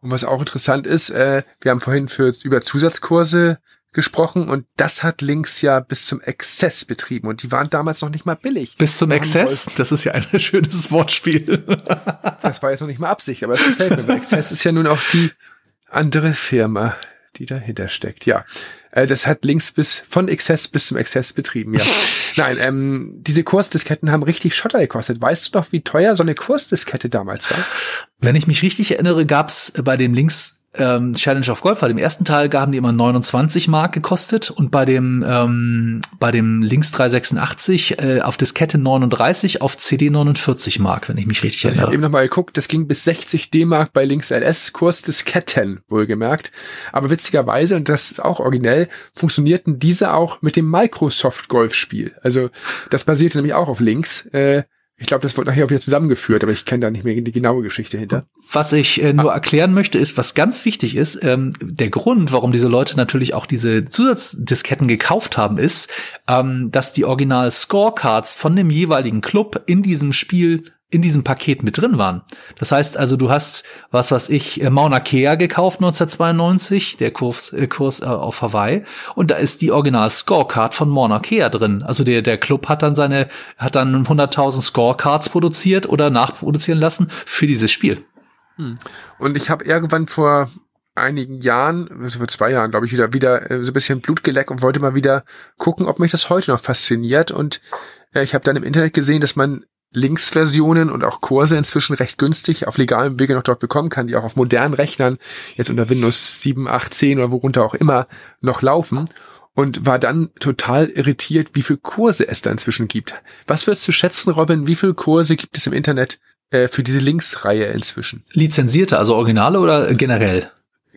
Und was auch interessant ist, äh, wir haben vorhin für, über Zusatzkurse gesprochen und das hat Links ja bis zum Exzess betrieben und die waren damals noch nicht mal billig. Bis zum Exzess, das ist ja ein schönes Wortspiel. Das war jetzt noch nicht mal Absicht, aber es gefällt mir. Exzess ist ja nun auch die andere Firma, die dahinter steckt. Ja, äh, das hat links bis von Exzess bis zum Exzess betrieben. Ja, nein, ähm, diese Kursdisketten haben richtig Schotter gekostet. Weißt du noch, wie teuer so eine Kursdiskette damals war? Wenn ich mich richtig erinnere, gab's bei dem Links ähm, Challenge of Golf, bei dem ersten Teil gaben die immer 29 Mark gekostet und bei dem ähm, bei dem Links 386 äh, auf Diskette 39, auf CD 49 Mark, wenn ich mich richtig Ich habe erinnere. eben noch mal geguckt, das ging bis 60 D-Mark bei Links LS Kursdisketten, wohlgemerkt. Aber witzigerweise, und das ist auch originell, funktionierten diese auch mit dem Microsoft Golf-Spiel. Also das basierte nämlich auch auf Links. Äh, ich glaube, das wird nachher auch wieder zusammengeführt, aber ich kenne da nicht mehr die genaue Geschichte hinter. Was ich äh, nur erklären möchte, ist, was ganz wichtig ist, ähm, der Grund, warum diese Leute natürlich auch diese Zusatzdisketten gekauft haben, ist, ähm, dass die Original Scorecards von dem jeweiligen Club in diesem Spiel in diesem Paket mit drin waren. Das heißt also, du hast, was was ich, äh, Mauna Kea gekauft 1992, der Kurs, äh, Kurs äh, auf Hawaii, und da ist die Original Scorecard von Mauna Kea drin. Also der, der Club hat dann seine, hat dann 100.000 Scorecards produziert oder nachproduzieren lassen für dieses Spiel. Und ich habe irgendwann vor einigen Jahren, also vor zwei Jahren, glaube ich, wieder wieder äh, so ein bisschen Blut geleckt und wollte mal wieder gucken, ob mich das heute noch fasziniert. Und äh, ich habe dann im Internet gesehen, dass man Linksversionen und auch Kurse inzwischen recht günstig auf legalem Wege noch dort bekommen kann, die auch auf modernen Rechnern jetzt unter Windows 7, 8, 10 oder worunter auch immer noch laufen. Und war dann total irritiert, wie viel Kurse es da inzwischen gibt. Was würdest du schätzen, Robin, wie viele Kurse gibt es im Internet äh, für diese Linksreihe inzwischen? Lizenzierte, also Originale oder generell?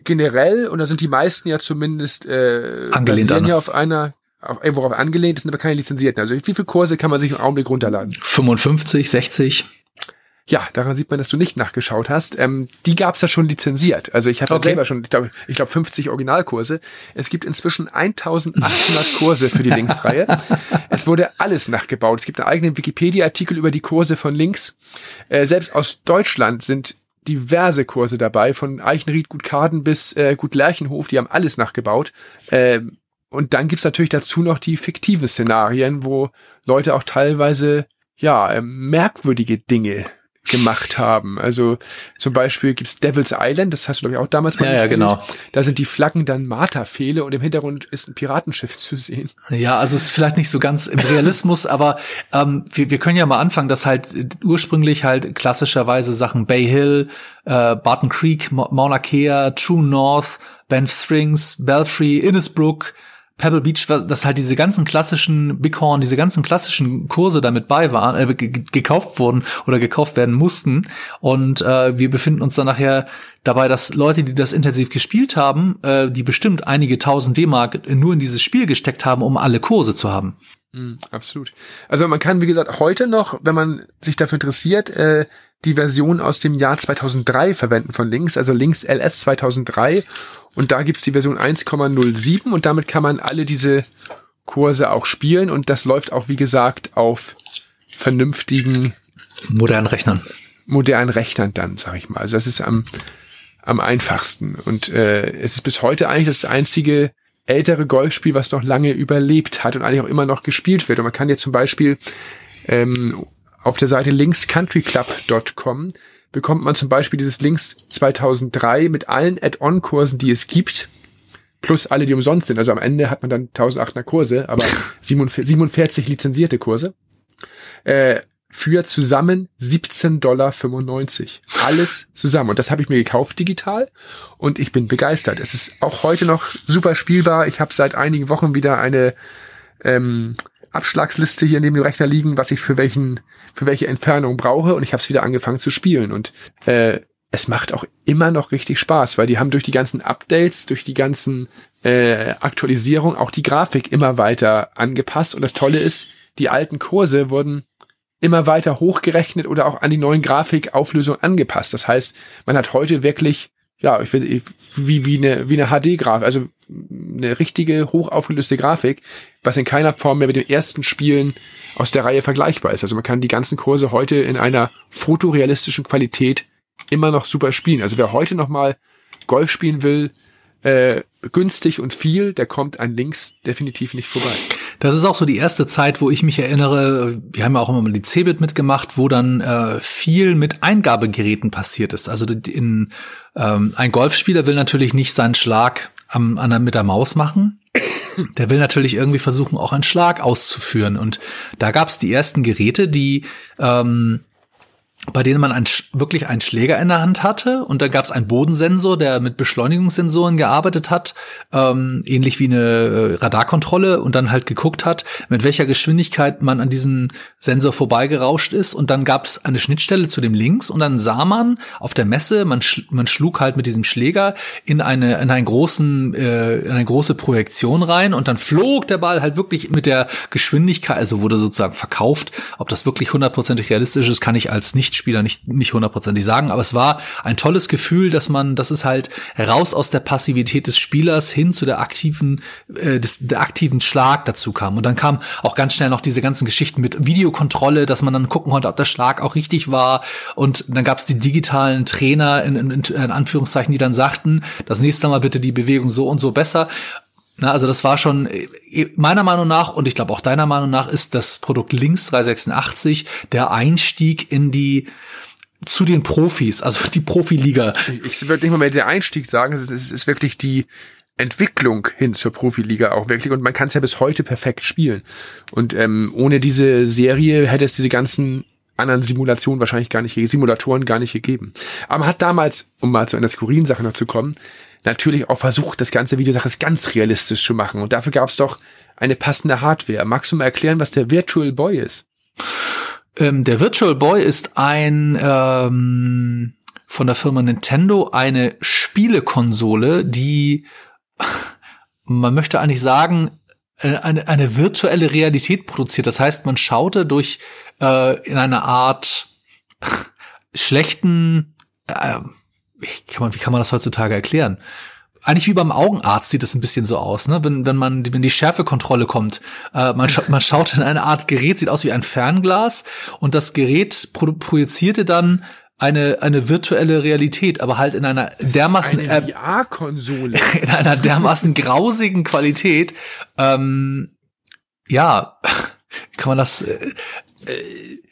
generell, und da sind die meisten ja zumindest äh, Angelehnt an. ja auf einer, auf, irgendwo auf angelehnt, das sind aber keine lizenzierten. Also wie viele Kurse kann man sich im Augenblick runterladen? 55, 60. Ja, daran sieht man, dass du nicht nachgeschaut hast. Ähm, die gab's ja schon lizenziert. Also ich habe ja Okay. selber schon, ich glaube, ich glaub 50 Originalkurse. Es gibt inzwischen 1800 Kurse für die Linksreihe. Es wurde alles nachgebaut. Es gibt einen eigenen Wikipedia-Artikel über die Kurse von Links. Äh, selbst aus Deutschland sind diverse Kurse dabei, von Eichenried, Gut Kaden bis äh, Gut Lerchenhof, die haben alles nachgebaut. Ähm, und dann gibt's natürlich dazu noch die fiktiven Szenarien, wo Leute auch teilweise ja ähm, merkwürdige Dinge gemacht haben. Also zum Beispiel gibt's Devil's Island, das hast du glaube ich auch damals mal Ja, ja, genau. Da sind die Flaggen dann Marterpfähle und im Hintergrund ist ein Piratenschiff zu sehen. Ja, also es ist vielleicht nicht so ganz im Realismus, aber ähm, wir, wir können ja mal anfangen, dass halt ursprünglich halt klassischerweise Sachen Bay Hill, äh, Barton Creek, Ma- Mauna Kea, True North, Banff Springs, Belfry, Innisbrook, Pebble Beach, dass halt diese ganzen klassischen Bighorn, diese ganzen klassischen Kurse damit bei waren, äh, ge- ge- gekauft wurden oder gekauft werden mussten. Und äh, wir befinden uns dann nachher dabei, dass Leute, die das intensiv gespielt haben, äh, die bestimmt einige tausend D-Mark nur in dieses Spiel gesteckt haben, um alle Kurse zu haben. Mm, absolut. Also man kann, wie gesagt, heute noch, wenn man sich dafür interessiert, äh, die Version aus dem Jahr 2003 verwenden von Links, also Links LS 2003. Und da gibt's die Version 1,07 und damit kann man alle diese Kurse auch spielen und das läuft auch, wie gesagt, auf vernünftigen modernen Rechnern. Modernen Rechnern dann, sag ich mal. Also das ist am, am einfachsten. Und äh, es ist bis heute eigentlich das einzige ältere Golfspiel, was noch lange überlebt hat und eigentlich auch immer noch gespielt wird. Und man kann jetzt zum Beispiel ähm, auf der Seite linkscountryclub.com bekommt man zum Beispiel dieses Links 2003 mit allen Add-on-Kursen, die es gibt, plus alle, die umsonst sind. Also am Ende hat man dann 1800 Kurse, aber 47 lizenzierte Kurse. Äh, für zusammen 17,95 Dollar. Alles zusammen. Und das habe ich mir gekauft digital und ich bin begeistert. Es ist auch heute noch super spielbar. Ich habe seit einigen Wochen wieder eine ähm, Abschlagsliste hier neben dem Rechner liegen, was ich für welchen, für welche Entfernung brauche und ich habe es wieder angefangen zu spielen. Und äh, es macht auch immer noch richtig Spaß, weil die haben durch die ganzen Updates, durch die ganzen äh, Aktualisierungen auch die Grafik immer weiter angepasst. Und das Tolle ist, die alten Kurse wurden immer weiter hochgerechnet oder auch an die neuen Grafikauflösungen angepasst. Das heißt, man hat heute wirklich, ja, ich will, wie, wie eine, wie eine HD-Grafik, also eine richtige hochaufgelöste Grafik, was in keiner Form mehr mit den ersten Spielen aus der Reihe vergleichbar ist. Also man kann die ganzen Kurse heute in einer fotorealistischen Qualität immer noch super spielen. Also wer heute noch mal Golf spielen will, äh, günstig und viel, der kommt an Links definitiv nicht vorbei. Das ist auch so die erste Zeit, wo ich mich erinnere, wir haben ja auch immer mal die Cebit mitgemacht, wo dann äh, viel mit Eingabegeräten passiert ist. Also in, ähm, ein Golfspieler will natürlich nicht seinen Schlag am, an, mit der Maus machen. Der will natürlich irgendwie versuchen, auch einen Schlag auszuführen. Und da gab es die ersten Geräte, die ähm, bei denen man ein, wirklich einen Schläger in der Hand hatte. Und da gab es einen Bodensensor, der mit Beschleunigungssensoren gearbeitet hat, ähm, ähnlich wie eine äh, Radarkontrolle und dann halt geguckt hat, mit welcher Geschwindigkeit man an diesem Sensor vorbeigerauscht ist. Und dann gab es eine Schnittstelle zu dem Links und dann sah man auf der Messe, man, sch man schlug halt mit diesem Schläger in eine in einen großen äh, in eine große Projektion rein. Und dann flog der Ball halt wirklich mit der Geschwindigkeit, also wurde sozusagen verkauft, ob das wirklich hundertprozentig realistisch ist, kann ich als nicht Nichtspieler nicht nicht hundertprozentig sagen, aber es war ein tolles Gefühl, dass man, dass es halt raus aus der Passivität des Spielers hin zu der aktiven, äh, des, der aktiven Schlag dazu kam. Und dann kam auch ganz schnell noch diese ganzen Geschichten mit Videokontrolle, dass man dann gucken konnte, ob der Schlag auch richtig war. Und dann gab es die digitalen Trainer in, in, in Anführungszeichen, die dann sagten, das nächste Mal bitte die Bewegung so und so besser. Na, also das war schon meiner Meinung nach und ich glaube auch deiner Meinung nach ist das Produkt Links 386 der Einstieg in die zu den Profis, also die Profiliga. Ich würde nicht mal mehr der Einstieg sagen, es ist, ist wirklich die Entwicklung hin zur Profiliga auch wirklich und man kann es ja bis heute perfekt spielen. Und ähm, ohne diese Serie hätte es diese ganzen anderen Simulationen wahrscheinlich gar nicht, Simulatoren gar nicht gegeben. Aber man hat damals, um mal zu einer skurrilen Sache noch zu kommen, natürlich auch versucht, das ganze Videosache ganz realistisch zu machen. Und dafür gab es doch eine passende Hardware. Magst du mal erklären, was der Virtual Boy ist? Ähm, der Virtual Boy ist ein ähm, von der Firma Nintendo eine Spielekonsole, die man möchte eigentlich sagen, eine, eine virtuelle Realität produziert. Das heißt, man schaute durch äh, in einer Art schlechten äh, wie kann man, wie kann man das heutzutage erklären? Eigentlich wie beim Augenarzt sieht es ein bisschen so aus, ne? Wenn, wenn man, wenn die Schärfekontrolle kommt, äh, man, scha man schaut in eine Art Gerät, sieht aus wie ein Fernglas und das Gerät pro projizierte dann eine, eine virtuelle Realität, aber halt in einer dermaßen eine VR-Konsole. in einer dermaßen grausigen Qualität. Ähm, ja, kann man das. Äh,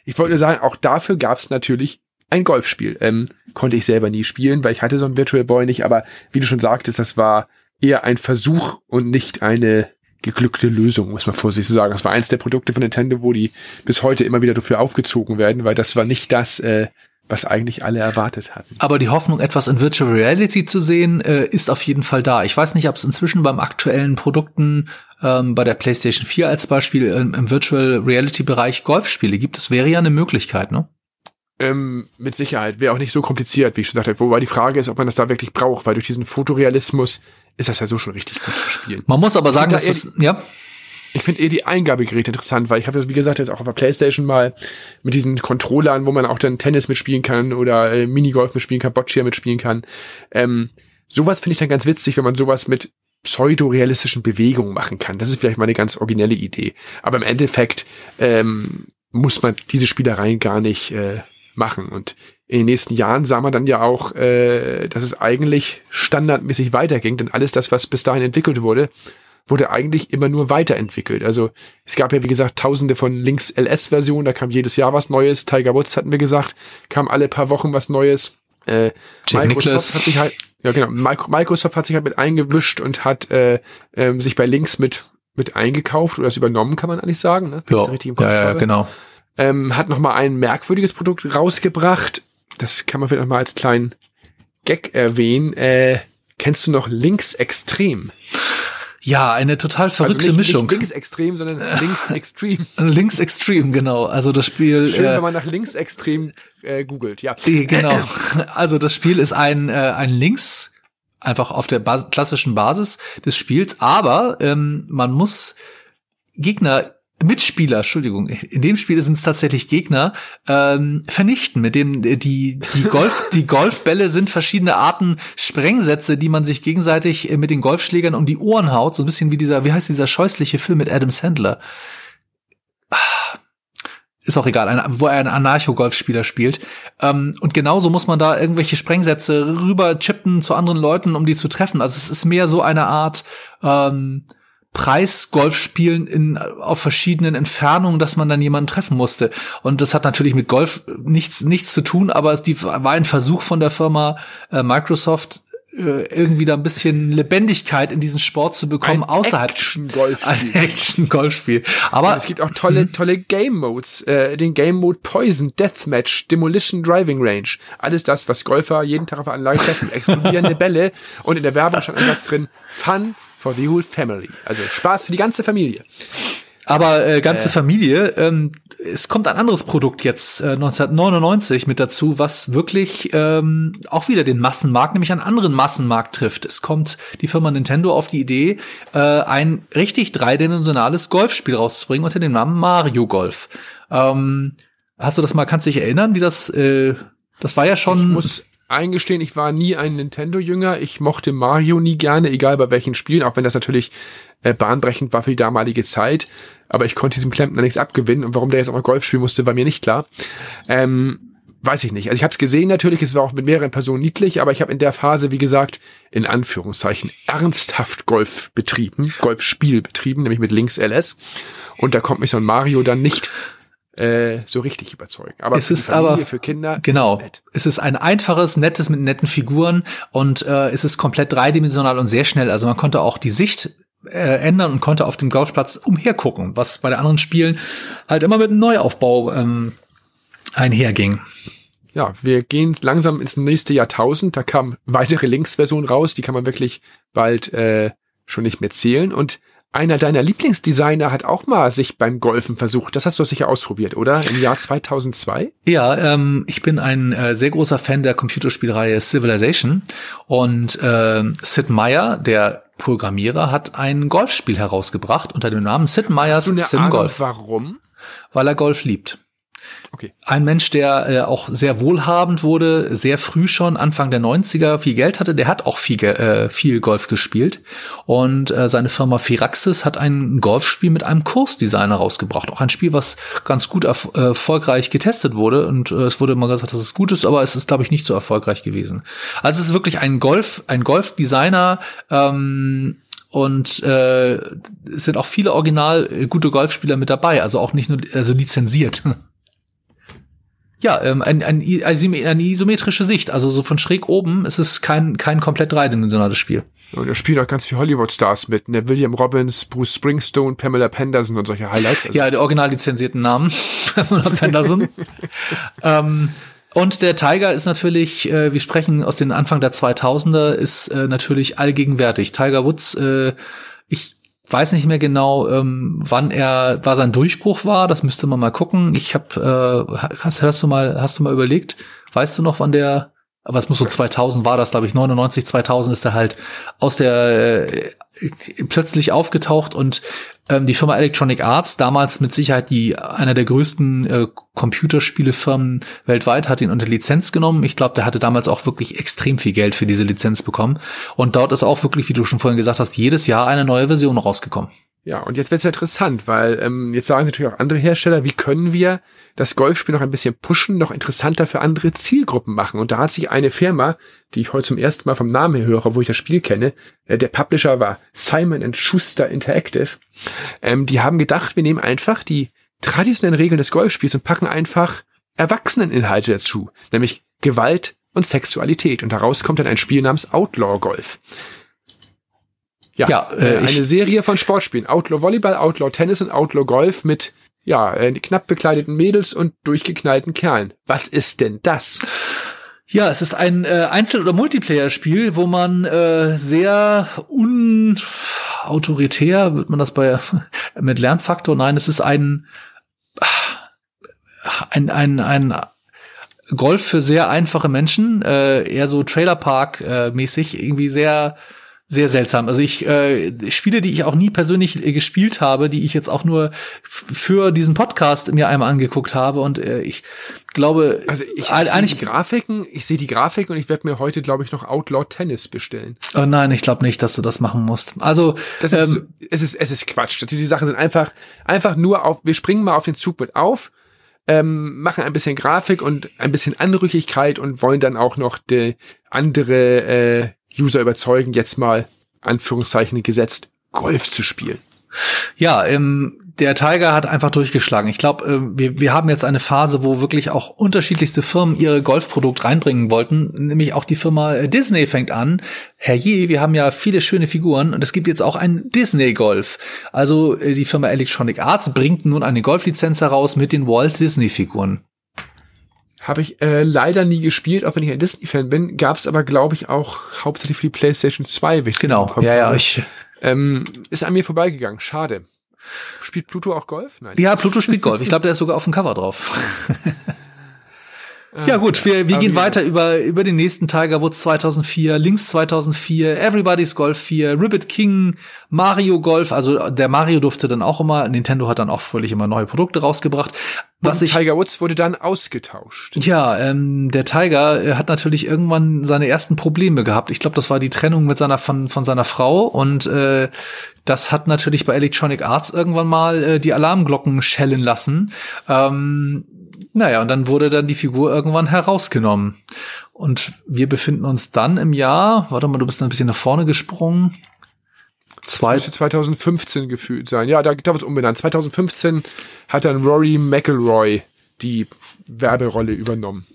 ich wollte sagen, auch dafür gab es natürlich ein Golfspiel. Ähm, konnte ich selber nie spielen, weil ich hatte so einen Virtual Boy nicht, aber wie du schon sagtest, das war eher ein Versuch und nicht eine geglückte Lösung, muss man vorsichtig sagen. Das war eins der Produkte von Nintendo, wo die bis heute immer wieder dafür aufgezogen werden, weil das war nicht das, äh, was eigentlich alle erwartet hatten. Aber die Hoffnung, etwas in Virtual Reality zu sehen, äh, ist auf jeden Fall da. Ich weiß nicht, ob es inzwischen beim aktuellen Produkten ähm, bei der PlayStation 4 als Beispiel ähm, im Virtual Reality Bereich Golfspiele gibt. Das wäre ja eine Möglichkeit, ne? Ähm, mit Sicherheit. Wäre auch nicht so kompliziert, wie ich schon sagte. Wobei die Frage ist, ob man das da wirklich braucht, weil durch diesen Fotorealismus ist das ja so schon richtig gut zu spielen. Man muss aber sagen, dass es, ja. Ich finde eher die Eingabegeräte interessant, weil ich habe das, wie gesagt, jetzt auch auf der Playstation mal mit diesen Controllern, wo man auch dann Tennis mitspielen kann oder äh, Minigolf mitspielen kann, Boccia mitspielen kann. Ähm, sowas finde ich dann ganz witzig, wenn man sowas mit pseudo-realistischen Bewegungen machen kann. Das ist vielleicht mal eine ganz originelle Idee. Aber im Endeffekt ähm, muss man diese Spielereien gar nicht äh, machen. Und in den nächsten Jahren sah man dann ja auch, äh, dass es eigentlich standardmäßig weiterging, denn alles das, was bis dahin entwickelt wurde, wurde eigentlich immer nur weiterentwickelt. Also es gab ja, wie gesagt, tausende von Links LS-Versionen, da kam jedes Jahr was Neues. Tiger Woods hatten wir gesagt, kam alle paar Wochen was Neues. Äh, Microsoft hat sich halt, ja genau, Microsoft hat sich halt mit eingewischt und hat äh, äh, sich bei Links mit mit eingekauft oder es übernommen, kann man eigentlich sagen. Ne? Ja, ja, ja, genau. Ähm, hat noch mal ein merkwürdiges Produkt rausgebracht. Das kann man vielleicht noch mal als kleinen Gag erwähnen. Äh, kennst du noch Links Extrem? Ja, eine total verrückte also nicht, Mischung. Nicht links extrem, sondern links extrem. links extrem, genau. Also das Spiel. Schön, äh, wenn man nach links extrem äh, googelt, ja. Genau. Also das Spiel ist ein, äh, ein links einfach auf der Bas klassischen Basis des Spiels, aber ähm, man muss Gegner Mitspieler, Entschuldigung, in dem Spiel sind es tatsächlich Gegner, ähm, vernichten, mit denen die, die Golf, die Golfbälle sind verschiedene Arten Sprengsätze, die man sich gegenseitig äh, mit den Golfschlägern um die Ohren haut, so ein bisschen wie dieser, wie heißt dieser scheußliche Film mit Adam Sandler? Ist auch egal, ein, wo er einen Anarcho-Golfspieler spielt. Ähm, und genauso muss man da irgendwelche Sprengsätze rüber chippen zu anderen Leuten, um die zu treffen. Also es ist mehr so eine Art, ähm, Preisgolf spielen in, auf verschiedenen Entfernungen, dass man dann jemanden treffen musste. Und das hat natürlich mit Golf nichts, nichts zu tun, aber es die, war ein Versuch von der Firma äh, Microsoft, äh, irgendwie da ein bisschen Lebendigkeit in diesen Sport zu bekommen, ein außerhalb Action-Golfspiel. Ein Action-Golfspiel. Aber Und es gibt auch tolle, mhm. tolle Game-Modes. Äh, den Game-Mode Poison, Deathmatch, Demolition Driving Range. Alles das, was Golfer jeden Tag auf Anlage treffen. Explodierende Bälle. Und in der Werbung stand ein Satz drin, Fun for the whole family. Also Spaß für die ganze Familie. Aber äh, ganze äh. Familie, ähm, es kommt ein anderes Produkt jetzt äh, 1999 mit dazu, was wirklich ähm, auch wieder den Massenmarkt, nämlich einen anderen Massenmarkt trifft. Es kommt die Firma Nintendo auf die Idee, äh, ein richtig dreidimensionales Golfspiel rauszubringen unter dem Namen Mario Golf. Ähm, hast du das mal, kannst du dich erinnern, wie das, äh, das war ja schon. Ich muss eingestehen, ich war nie ein Nintendo-Jünger. Ich mochte Mario nie gerne, egal bei welchen Spielen, auch wenn das natürlich äh, bahnbrechend war für die damalige Zeit. Aber ich konnte diesem Klempner nichts abgewinnen und warum der jetzt auch noch Golf spielen musste, war mir nicht klar. Ähm, weiß ich nicht. Also ich habe es gesehen natürlich, es war auch mit mehreren Personen niedlich, aber ich habe in der Phase, wie gesagt, in Anführungszeichen ernsthaft Golf betrieben, Golfspiel betrieben, nämlich mit Links LS. Und da kommt mich so ein Mario dann nicht äh, so richtig überzeugen. Aber es ist Familie, aber für Kinder genau. Ist es, es, ist ein einfaches, nettes mit netten Figuren und äh, es ist komplett dreidimensional und sehr schnell. Also man konnte auch die Sicht äh, ändern und konnte auf dem Golfplatz umhergucken, was bei den anderen Spielen halt immer mit einem Neuaufbau ähm, einherging. Ja, wir gehen langsam ins nächste Jahrtausend. Da kam weitere Links-Version raus, die kann man wirklich bald äh, schon nicht mehr zählen. Und einer deiner Lieblingsdesigner hat auch mal sich beim Golfen versucht. Das hast du sicher ausprobiert, oder? Im Jahr 2002? Ja, ähm, ich bin ein äh, sehr großer Fan der Computerspielreihe Civilization und äh, Sid Meier, der Programmierer, hat ein Golfspiel herausgebracht unter dem Namen Sid Meier's Sim Golf. Warum? Weil er Golf liebt. Okay. Ein Mensch, der äh, auch sehr wohlhabend wurde, sehr früh schon, Anfang der 90er, viel Geld hatte, der hat auch viel, äh, viel Golf gespielt. Und äh, seine Firma Firaxis hat ein Golfspiel mit einem Kursdesigner rausgebracht. Auch ein Spiel, was ganz gut erf äh, erfolgreich getestet wurde. Und äh, es wurde immer gesagt, dass es gut ist, aber es ist, glaube ich, nicht so erfolgreich gewesen. Also es ist wirklich ein Golf, ein Golfdesigner, ähm, und äh, es sind auch viele original äh, gute Golfspieler mit dabei, also auch nicht nur also lizenziert. Ja, ähm, ein, ein, eine isometrische Sicht. Also so von schräg oben ist es kein, kein komplett dreidimensionales Spiel. Und da spielen auch ganz viele Hollywood-Stars mit. Ne? William Robbins, Bruce Springstone, Pamela Penderson und solche Highlights. Also ja, der original lizenzierten Namen. Pamela Penderson. ähm, und der Tiger ist natürlich, äh, wir sprechen aus den Anfang der 2000er, ist äh, natürlich allgegenwärtig. Tiger Woods, äh, ich weiß nicht mehr genau, ähm, wann er, war sein Durchbruch war. Das müsste man mal gucken. Ich habe, äh, hast, hast du mal, hast du mal überlegt? Weißt du noch, wann der was muss so 2000 war das, glaube ich, 99, 2000 ist er halt aus der äh, plötzlich aufgetaucht und ähm, die Firma Electronic Arts, damals mit Sicherheit die einer der größten äh, Computerspielefirmen weltweit, hat ihn unter Lizenz genommen. Ich glaube, der hatte damals auch wirklich extrem viel Geld für diese Lizenz bekommen. Und dort ist auch wirklich, wie du schon vorhin gesagt hast, jedes Jahr eine neue Version rausgekommen. Ja, und jetzt wird's interessant, weil ähm, jetzt sagen natürlich auch andere Hersteller, wie können wir das Golfspiel noch ein bisschen pushen, noch interessanter für andere Zielgruppen machen. Und da hat sich eine Firma, die ich heute zum ersten Mal vom Namen her höre, wo ich das Spiel kenne, äh, der Publisher war Simon Schuster Interactive, ähm, die haben gedacht, wir nehmen einfach die traditionellen Regeln des Golfspiels und packen einfach Erwachseneninhalte dazu, nämlich Gewalt und Sexualität. Und daraus kommt dann ein Spiel namens Outlaw Golf. Ja, ja äh, eine Serie von Sportspielen. Outlaw Volleyball, Outlaw Tennis und Outlaw Golf mit ja, äh, knapp bekleideten Mädels und durchgeknallten Kerlen. Was ist denn das? Ja, es ist ein äh, Einzel- oder Multiplayer-Spiel, wo man äh, sehr unautoritär, wird man das bei mit Lernfaktor? Nein, es ist ein ein ein ein Golf für sehr einfache Menschen, äh, eher so Trailerpark äh, irgendwie sehr sehr seltsam. Also ich äh, Spiele, die ich auch nie persönlich äh, gespielt habe, die ich jetzt auch nur für diesen Podcast mir einmal angeguckt habe und äh, ich glaube, also ich, eigentlich die Grafiken, ich sehe die Grafik und ich werde mir heute glaube ich noch Outlaw Tennis bestellen. Oh nein, ich glaube nicht, dass du das machen musst. Also das ist, ähm, es ist es ist Quatsch. Also die Sachen sind einfach einfach nur auf wir springen mal auf den Zug mit auf. Ähm, machen ein bisschen Grafik und ein bisschen Anrüchigkeit und wollen dann auch noch die andere äh, User überzeugen, jetzt mal Anführungszeichen gesetzt, Golf zu spielen. Ja, ähm, der Tiger hat einfach durchgeschlagen. Ich glaube, äh, wir, wir haben jetzt eine Phase, wo wirklich auch unterschiedlichste Firmen ihre Golfprodukt reinbringen wollten. Nämlich auch die Firma äh, Disney fängt an. Herrje, wir haben ja viele schöne Figuren und es gibt jetzt auch ein Disney Golf. Also äh, die Firma Electronic Arts bringt nun eine Golflizenz heraus mit den Walt Disney Figuren. Habe ich äh, leider nie gespielt, auch wenn ich ein Disney-Fan bin. Gab es aber, glaube ich, auch hauptsächlich für die PlayStation 2. Genau, ja, ja. Ich, ähm, ist an mir vorbeigegangen. Schade. Spielt Pluto auch Golf? Nein. Ja, Pluto spielt Golf. Ich glaube, der ist sogar auf dem Cover drauf. Ja gut, wir, wir gehen weiter über, über den nächsten Tiger Woods 2004, Links 2004, Everybody's Golf 4, Ribbit King, Mario Golf, also der Mario durfte dann auch immer, Nintendo hat dann auch fröhlich immer neue Produkte rausgebracht. Was ich, Tiger Woods wurde dann ausgetauscht. Ja, ähm, der Tiger äh, hat natürlich irgendwann seine ersten Probleme gehabt. Ich glaube, das war die Trennung mit seiner von, von seiner Frau und äh, das hat natürlich bei Electronic Arts irgendwann mal äh, die Alarmglocken schellen lassen. Ähm, naja, und dann wurde dann die Figur irgendwann herausgenommen. Und wir befinden uns dann im Jahr, warte mal, du bist ein bisschen nach vorne gesprungen. Zwei Müsste 2015 gefühlt sein. Ja, da, da es umbenannt. 2015 hat dann Rory McElroy die Werberolle übernommen.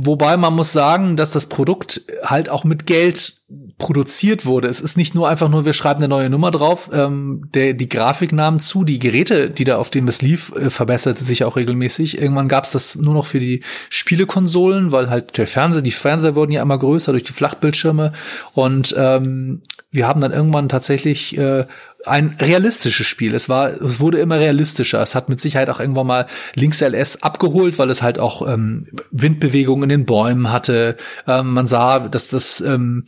Wobei man muss sagen, dass das Produkt halt auch mit Geld produziert wurde. Es ist nicht nur einfach nur, wir schreiben eine neue Nummer drauf. Ähm, der, die Grafik nahm zu, die Geräte, die da auf denen das lief, äh, verbesserte sich auch regelmäßig. Irgendwann gab es das nur noch für die Spielekonsolen, weil halt der Fernseher, die Fernseher wurden ja immer größer durch die Flachbildschirme. Und ähm, wir haben dann irgendwann tatsächlich äh, ein realistisches Spiel. Es war, es wurde immer realistischer. Es hat mit Sicherheit auch irgendwann mal Links LS abgeholt, weil es halt auch ähm, Windbewegungen in den Bäumen hatte. Ähm, man sah, dass das ähm,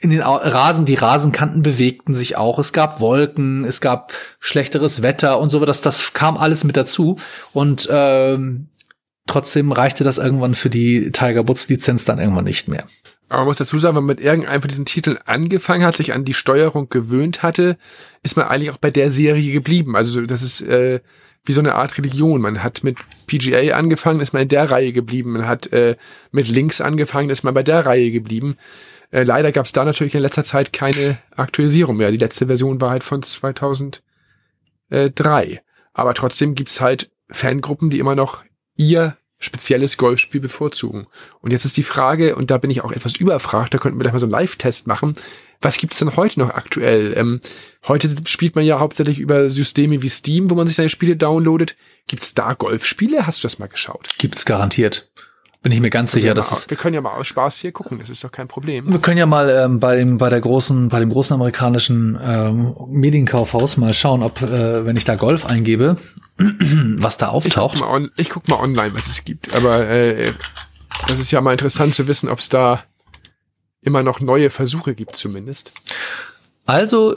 in den Rasen, die Rasenkanten bewegten sich auch. Es gab Wolken, es gab schlechteres Wetter und so. Das, das kam alles mit dazu. Und ähm, trotzdem reichte das irgendwann für die Tiger Woods Lizenz dann irgendwann nicht mehr. Aber man muss dazu sagen, wenn man mit irgendeinem von diesen Titeln angefangen hat, sich an die Steuerung gewöhnt hatte, ist man eigentlich auch bei der Serie geblieben. Also das ist äh, wie so eine Art Religion. Man hat mit PGA angefangen, ist man in der Reihe geblieben. Man hat äh, mit Links angefangen, ist man bei der Reihe geblieben. Äh, leider gab es da natürlich in letzter Zeit keine Aktualisierung mehr. Die letzte Version war halt von 2003. Aber trotzdem gibt's halt Fangruppen, die immer noch ihr spezielles Golfspiel bevorzugen. Und jetzt ist die Frage, und da bin ich auch etwas überfragt, da könnten wir gleich mal so einen Live-Test machen. Was gibt's denn heute noch aktuell? Ähm, heute spielt man ja hauptsächlich über Systeme wie Steam, wo man sich seine Spiele downloadet. Gibt's da Golfspiele? Hast du das mal geschaut? Gibt's garantiert. Bin ich mir ganz sicher, dass es. Wir können ja mal aus Spaß hier gucken, das ist doch kein Problem. Wir können ja mal ähm, bei dem bei der großen bei dem großen amerikanischen ähm, Medienkaufhaus mal schauen, ob äh, wenn ich da Golf eingebe, was da auftaucht. Ich guck, mal on, ich guck mal online, was es gibt. Aber äh, Das ist ja mal interessant zu wissen, ob es da immer noch neue Versuche gibt zumindest. Also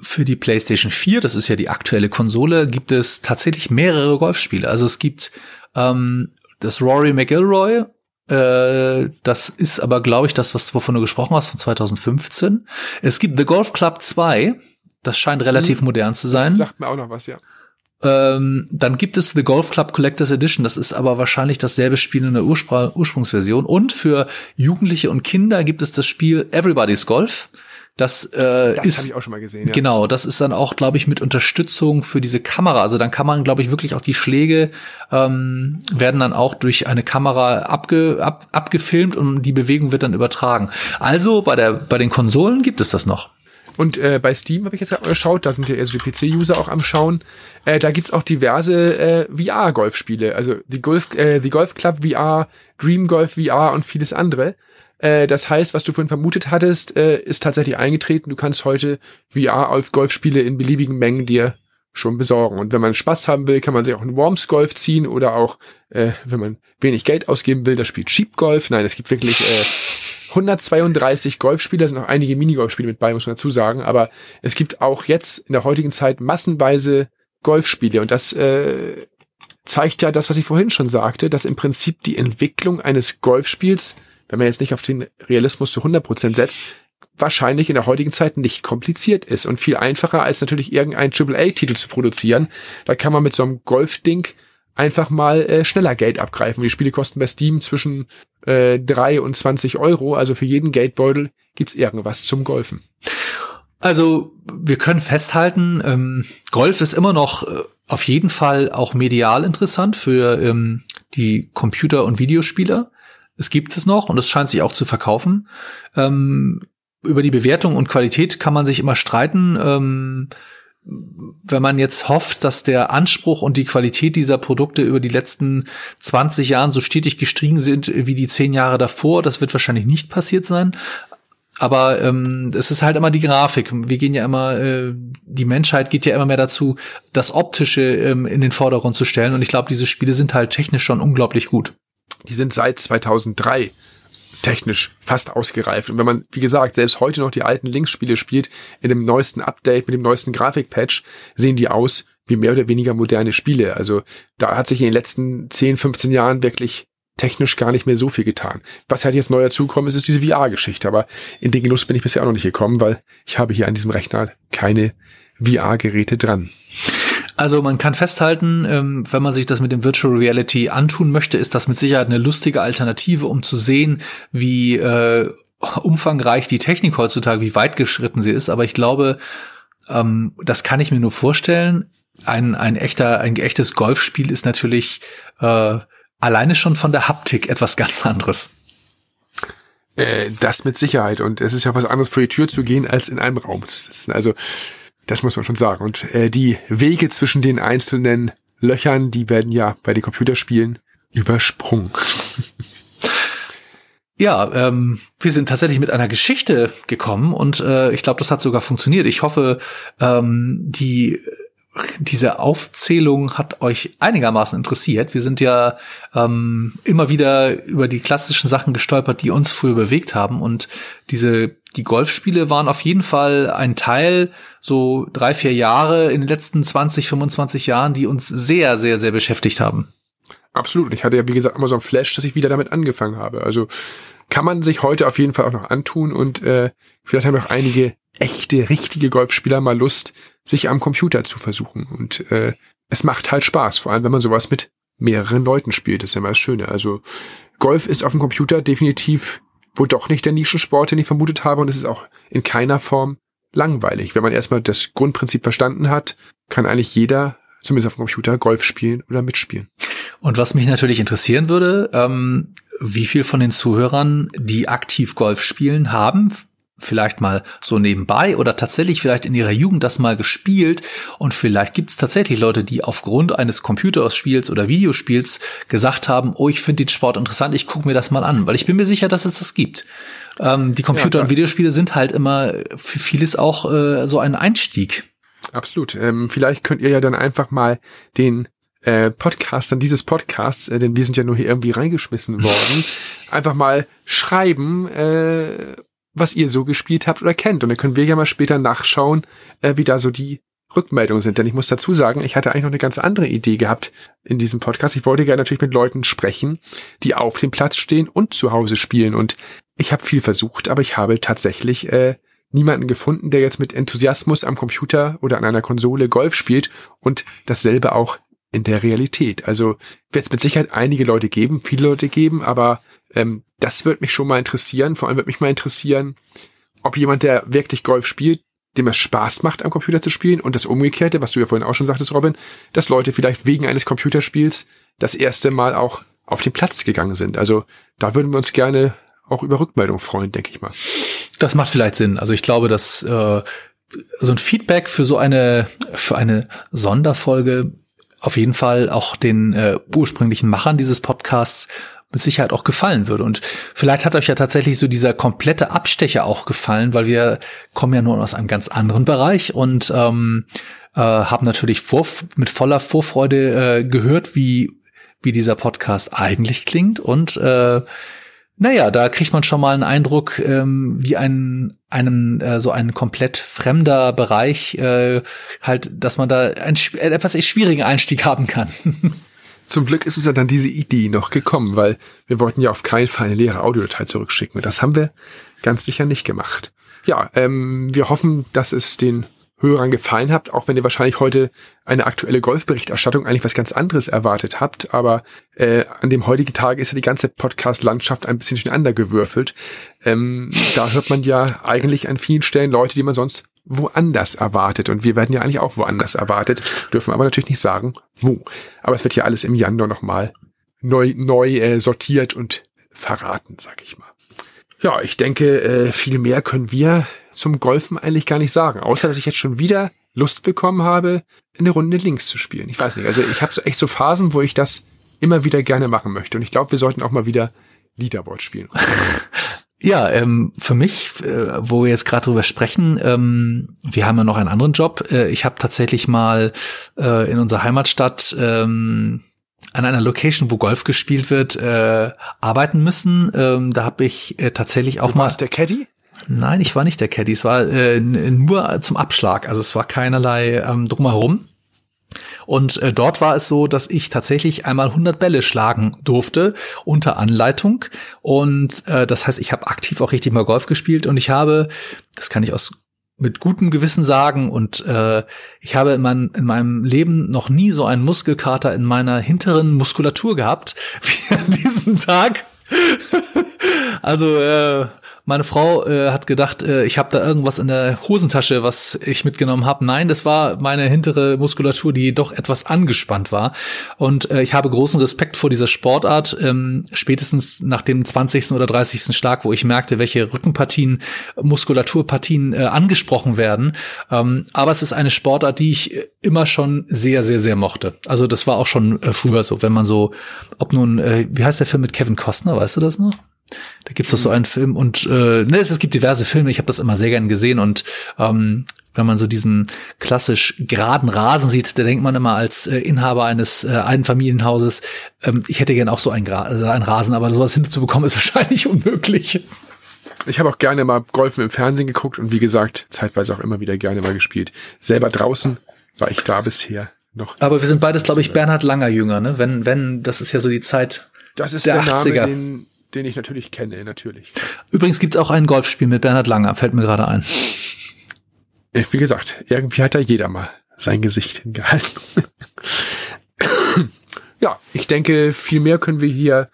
für die PlayStation 4, das ist ja die aktuelle Konsole, gibt es tatsächlich mehrere Golfspiele. Also es gibt ähm, das Rory McIlroy, äh, das ist aber, glaube ich, das, was wovon du gesprochen hast, von 2015. Es gibt The Golf Club 2, das scheint relativ hm, modern zu sein. Das sagt mir auch noch was, ja. Ähm, dann gibt es The Golf Club Collectors Edition. Das ist aber wahrscheinlich dasselbe Spiel in der Urspr Ursprungsversion. Und für Jugendliche und Kinder gibt es das Spiel Everybody's Golf. Das, äh, das ist habe ich auch schon mal gesehen. Ja. Genau, das ist dann auch, glaube ich, mit Unterstützung für diese Kamera. Also dann kann man, glaube ich, wirklich auch die Schläge ähm, werden dann auch durch eine Kamera abge, ab, abgefilmt und die Bewegung wird dann übertragen. Also bei der bei den Konsolen gibt es das noch. Und äh, bei Steam habe ich jetzt geschaut, da sind ja eher so die PC-User auch am Schauen. Äh, da gibt's auch diverse äh, VR-Golfspiele. Also die Golf, äh, die Golf Club VR, Dream Golf VR und vieles andere. Äh, das heißt, was du vorhin vermutet hattest, äh, ist tatsächlich eingetreten. Du kannst heute VR-Golfspiele in beliebigen Mengen dir schon besorgen. Und wenn man Spaß haben will, kann man sich auch ein Worms Golf ziehen oder auch, äh, wenn man wenig Geld ausgeben will, das spielt Cheap Golf. Nein, es gibt wirklich äh, 132 Golfspiele, sind auch einige Minigolfspiele mit bei, muss man dazu sagen. Aber es gibt auch jetzt in der heutigen Zeit massenweise Golfspiele und das äh, zeigt ja das, was ich vorhin schon sagte, dass im Prinzip die Entwicklung eines Golfspiels wenn man jetzt nicht auf den Realismus zu 100% setzt, wahrscheinlich in der heutigen Zeit nicht kompliziert ist und viel einfacher als natürlich irgendein AAA-Titel zu produzieren. Da kann man mit so einem Golf-Ding einfach mal äh, schneller Geld abgreifen. Die Spiele kosten bei Steam zwischen äh, 3 und 20 Euro. Also für jeden Geldbeutel gibt's irgendwas zum Golfen. Also wir können festhalten, ähm, Golf ist immer noch äh, auf jeden Fall auch medial interessant für ähm, die Computer- und Videospieler. Es gibt es noch und es scheint sich auch zu verkaufen. Ähm, über die Bewertung und Qualität kann man sich immer streiten. Ähm, wenn man jetzt hofft, dass der Anspruch und die Qualität dieser Produkte über die letzten 20 Jahren so stetig gestiegen sind wie die 10 Jahre davor, das wird wahrscheinlich nicht passiert sein. Aber ähm, es ist halt immer die Grafik. Wir gehen ja immer, äh, die Menschheit geht ja immer mehr dazu, das Optische ähm, in den Vordergrund zu stellen. Und ich glaube, diese Spiele sind halt technisch schon unglaublich gut die sind seit 2003 technisch fast ausgereift. Und wenn man, wie gesagt, selbst heute noch die alten Links-Spiele spielt, in dem neuesten Update, mit dem neuesten Grafikpatch, sehen die aus wie mehr oder weniger moderne Spiele. Also da hat sich in den letzten 10, 15 Jahren wirklich technisch gar nicht mehr so viel getan. Was halt jetzt neu dazukommt, ist, ist diese VR-Geschichte. Aber in den Genuss bin ich bisher auch noch nicht gekommen, weil ich habe hier an diesem Rechner keine VR-Geräte dran. Also man kann festhalten, ähm, wenn man sich das mit dem Virtual Reality antun möchte, ist das mit Sicherheit eine lustige Alternative, um zu sehen, wie äh, umfangreich die Technik heutzutage, wie weit geschritten sie ist. Aber ich glaube, ähm, das kann ich mir nur vorstellen. Ein, ein echter, ein echtes Golfspiel ist natürlich äh, alleine schon von der Haptik etwas ganz anderes. Äh, das mit Sicherheit. Und es ist ja was anderes, vor die Tür zu gehen, als in einem Raum zu sitzen. Also das muss man schon sagen. Und äh, die Wege zwischen den einzelnen Löchern, die werden ja bei den Computerspielen übersprungen. Ja, ähm, wir sind tatsächlich mit einer Geschichte gekommen und äh, ich glaube, das hat sogar funktioniert. Ich hoffe, ähm, die diese Aufzählung hat euch einigermaßen interessiert. Wir sind ja ähm, immer wieder über die klassischen Sachen gestolpert, die uns früher bewegt haben. Und diese, die Golfspiele waren auf jeden Fall ein Teil, so drei, vier Jahre in den letzten 20, 25 Jahren, die uns sehr, sehr, sehr beschäftigt haben. Absolut. Ich hatte ja, wie gesagt, immer so ein Flash, dass ich wieder damit angefangen habe. Also kann man sich heute auf jeden Fall auch noch antun und äh, vielleicht haben auch einige echte, richtige Golfspieler mal Lust, sich am Computer zu versuchen. Und äh, es macht halt Spaß, vor allem wenn man sowas mit mehreren Leuten spielt. Das ist ja mal das Schöne. Also Golf ist auf dem Computer definitiv wohl doch nicht der Nischensport, den ich vermutet habe. Und es ist auch in keiner Form langweilig. Wenn man erstmal das Grundprinzip verstanden hat, kann eigentlich jeder, zumindest auf dem Computer, Golf spielen oder mitspielen. Und was mich natürlich interessieren würde, ähm, wie viel von den Zuhörern, die aktiv Golf spielen, haben vielleicht mal so nebenbei oder tatsächlich vielleicht in ihrer Jugend das mal gespielt und vielleicht gibt es tatsächlich Leute, die aufgrund eines Computerspiels oder Videospiels gesagt haben, oh, ich finde den Sport interessant, ich gucke mir das mal an, weil ich bin mir sicher, dass es das gibt. Ähm, die Computer- ja, und Videospiele sind halt immer für vieles auch äh, so ein Einstieg. Absolut. Ähm, vielleicht könnt ihr ja dann einfach mal den äh, Podcastern dieses Podcasts, äh, denn wir sind ja nur hier irgendwie reingeschmissen worden, einfach mal schreiben, äh, was ihr so gespielt habt oder kennt. Und dann können wir ja mal später nachschauen, äh, wie da so die Rückmeldungen sind. Denn ich muss dazu sagen, ich hatte eigentlich noch eine ganz andere Idee gehabt in diesem Podcast. Ich wollte gerne natürlich mit Leuten sprechen, die auf dem Platz stehen und zu Hause spielen. Und ich habe viel versucht, aber ich habe tatsächlich äh, niemanden gefunden, der jetzt mit Enthusiasmus am Computer oder an einer Konsole Golf spielt und dasselbe auch in der Realität. Also wird es mit Sicherheit einige Leute geben, viele Leute geben, aber ähm, das wird mich schon mal interessieren. Vor allem wird mich mal interessieren, ob jemand, der wirklich Golf spielt, dem es Spaß macht, am Computer zu spielen und das Umgekehrte, was du ja vorhin auch schon sagtest, Robin, dass Leute vielleicht wegen eines Computerspiels das erste Mal auch auf den Platz gegangen sind. Also da würden wir uns gerne auch über Rückmeldung freuen, denke ich mal. Das macht vielleicht Sinn. Also ich glaube, dass äh, so ein Feedback für so eine für eine Sonderfolge auf jeden Fall auch den äh, ursprünglichen Machern dieses Podcasts mit Sicherheit auch gefallen würde. Und vielleicht hat euch ja tatsächlich so dieser komplette Abstecher auch gefallen, weil wir kommen ja nur aus einem ganz anderen Bereich und ähm, äh, haben natürlich vor, mit voller Vorfreude äh, gehört, wie, wie dieser Podcast eigentlich klingt. Und äh, naja, da kriegt man schon mal einen Eindruck, ähm, wie ein einen äh, so ein komplett fremder Bereich äh, halt, dass man da einen etwas schwierigen Einstieg haben kann. Zum Glück ist uns ja dann diese Idee noch gekommen, weil wir wollten ja auf keinen Fall eine leere Audiodatei zurückschicken. Das haben wir ganz sicher nicht gemacht. Ja, ähm, wir hoffen, dass es den Hörern gefallen habt, auch wenn ihr wahrscheinlich heute eine aktuelle Golfberichterstattung eigentlich was ganz anderes erwartet habt. Aber äh, an dem heutigen Tag ist ja die ganze Podcast-Landschaft ein bisschen durcheinander gewürfelt. Ähm, da hört man ja eigentlich an vielen Stellen Leute, die man sonst woanders erwartet. Und wir werden ja eigentlich auch woanders erwartet, dürfen aber natürlich nicht sagen, wo. Aber es wird ja alles im Januar nochmal neu, neu äh, sortiert und verraten, sag ich mal. Ja, ich denke, äh, viel mehr können wir zum Golfen eigentlich gar nicht sagen. Außer, dass ich jetzt schon wieder Lust bekommen habe, eine Runde links zu spielen. Ich weiß nicht, also ich habe so echt so Phasen, wo ich das immer wieder gerne machen möchte. Und ich glaube, wir sollten auch mal wieder Leaderboard spielen. Ja, ähm, für mich, äh, wo wir jetzt gerade drüber sprechen, ähm, wir haben ja noch einen anderen Job. Äh, ich habe tatsächlich mal äh, in unserer Heimatstadt ähm, an einer Location, wo Golf gespielt wird, äh, arbeiten müssen. Ähm, da habe ich äh, tatsächlich auch du mal. Warst der Caddy? Nein, ich war nicht der Caddy. Es war äh, nur zum Abschlag. Also es war keinerlei ähm, drumherum. Und äh, dort war es so, dass ich tatsächlich einmal 100 Bälle schlagen durfte unter Anleitung. Und äh, das heißt, ich habe aktiv auch richtig mal Golf gespielt und ich habe, das kann ich aus mit gutem Gewissen sagen und äh, ich habe in, mein, in meinem Leben noch nie so einen Muskelkater in meiner hinteren Muskulatur gehabt wie an diesem Tag. also äh, meine Frau äh, hat gedacht, äh, ich habe da irgendwas in der Hosentasche, was ich mitgenommen habe. Nein, das war meine hintere Muskulatur, die doch etwas angespannt war. Und äh, ich habe großen Respekt vor dieser Sportart. Ähm, spätestens nach dem 20. oder 30. Schlag, wo ich merkte, welche Rückenpartien, Muskulaturpartien äh, angesprochen werden. Ähm, aber es ist eine Sportart, die ich immer schon sehr, sehr, sehr mochte. Also das war auch schon äh, früher so, wenn man so, ob nun, äh, wie heißt der Film mit Kevin Costner, weißt du das noch? Da gibt's doch so einen Film und äh, ne, es, es gibt diverse Filme, ich habe das immer sehr gern gesehen und ähm, wenn man so diesen klassisch geraden Rasen sieht, da denkt man immer als äh, Inhaber eines äh, Einfamilienhauses, ähm, ich hätte gern auch so einen, Gra äh, einen Rasen, aber sowas hinzubekommen ist wahrscheinlich unmöglich. Ich habe auch gerne mal Golfen im Fernsehen geguckt und wie gesagt, zeitweise auch immer wieder gerne mal gespielt. Selber draußen war ich da bisher noch. Aber wir sind beides, glaube ich, Bernhard Langer Jünger, ne? Wenn, wenn, das ist ja so die Zeit das ist der, der 80er. Name, den, den ich natürlich kenne, natürlich. Übrigens gibt es auch ein Golfspiel mit Bernhard Langer, fällt mir gerade ein. Wie gesagt, irgendwie hat da jeder mal sein Gesicht hingehalten. ja, ich denke, viel mehr können wir hier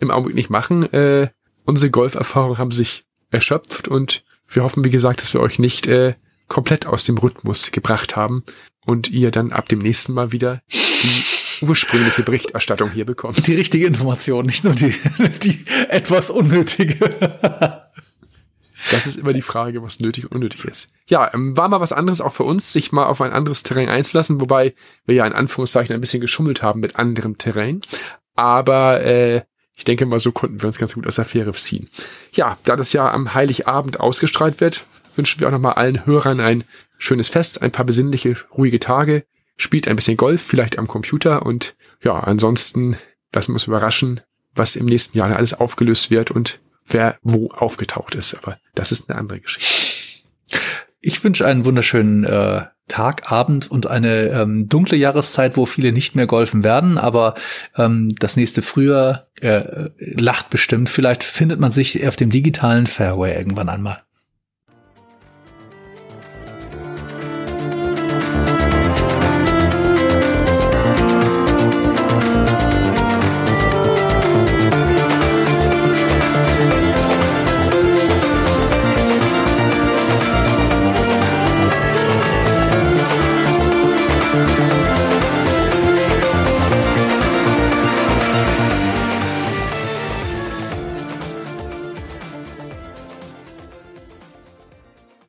im Augenblick nicht machen. Äh, unsere Golferfahrungen haben sich erschöpft und wir hoffen, wie gesagt, dass wir euch nicht äh, komplett aus dem Rhythmus gebracht haben und ihr dann ab dem nächsten Mal wieder die ursprüngliche Berichterstattung hier bekommen. Die richtige Information, nicht nur die, die etwas unnötige. Das ist immer die Frage, was nötig und unnötig ist. Ja, ähm, war mal was anderes auch für uns, sich mal auf ein anderes Terrain einzulassen, wobei wir ja in Anführungszeichen ein bisschen geschummelt haben mit anderem Terrain. Aber äh, ich denke mal, so konnten wir uns ganz gut aus der Fähre ziehen. Ja, da das ja am Heiligabend ausgestrahlt wird, wünschen wir auch nochmal allen Hörern ein schönes Fest, ein paar besinnliche, ruhige Tage, spielt ein bisschen Golf, vielleicht am Computer und ja, ansonsten lassen wir uns überraschen, was im nächsten Jahr alles aufgelöst wird und wer wo aufgetaucht ist. Aber das ist eine andere Geschichte. Ich wünsche einen wunderschönen äh, Tag, Abend und eine ähm, dunkle Jahreszeit, wo viele nicht mehr golfen werden, aber ähm, das nächste Frühjahr äh, lacht bestimmt. Vielleicht findet man sich auf dem digitalen Fairway irgendwann einmal.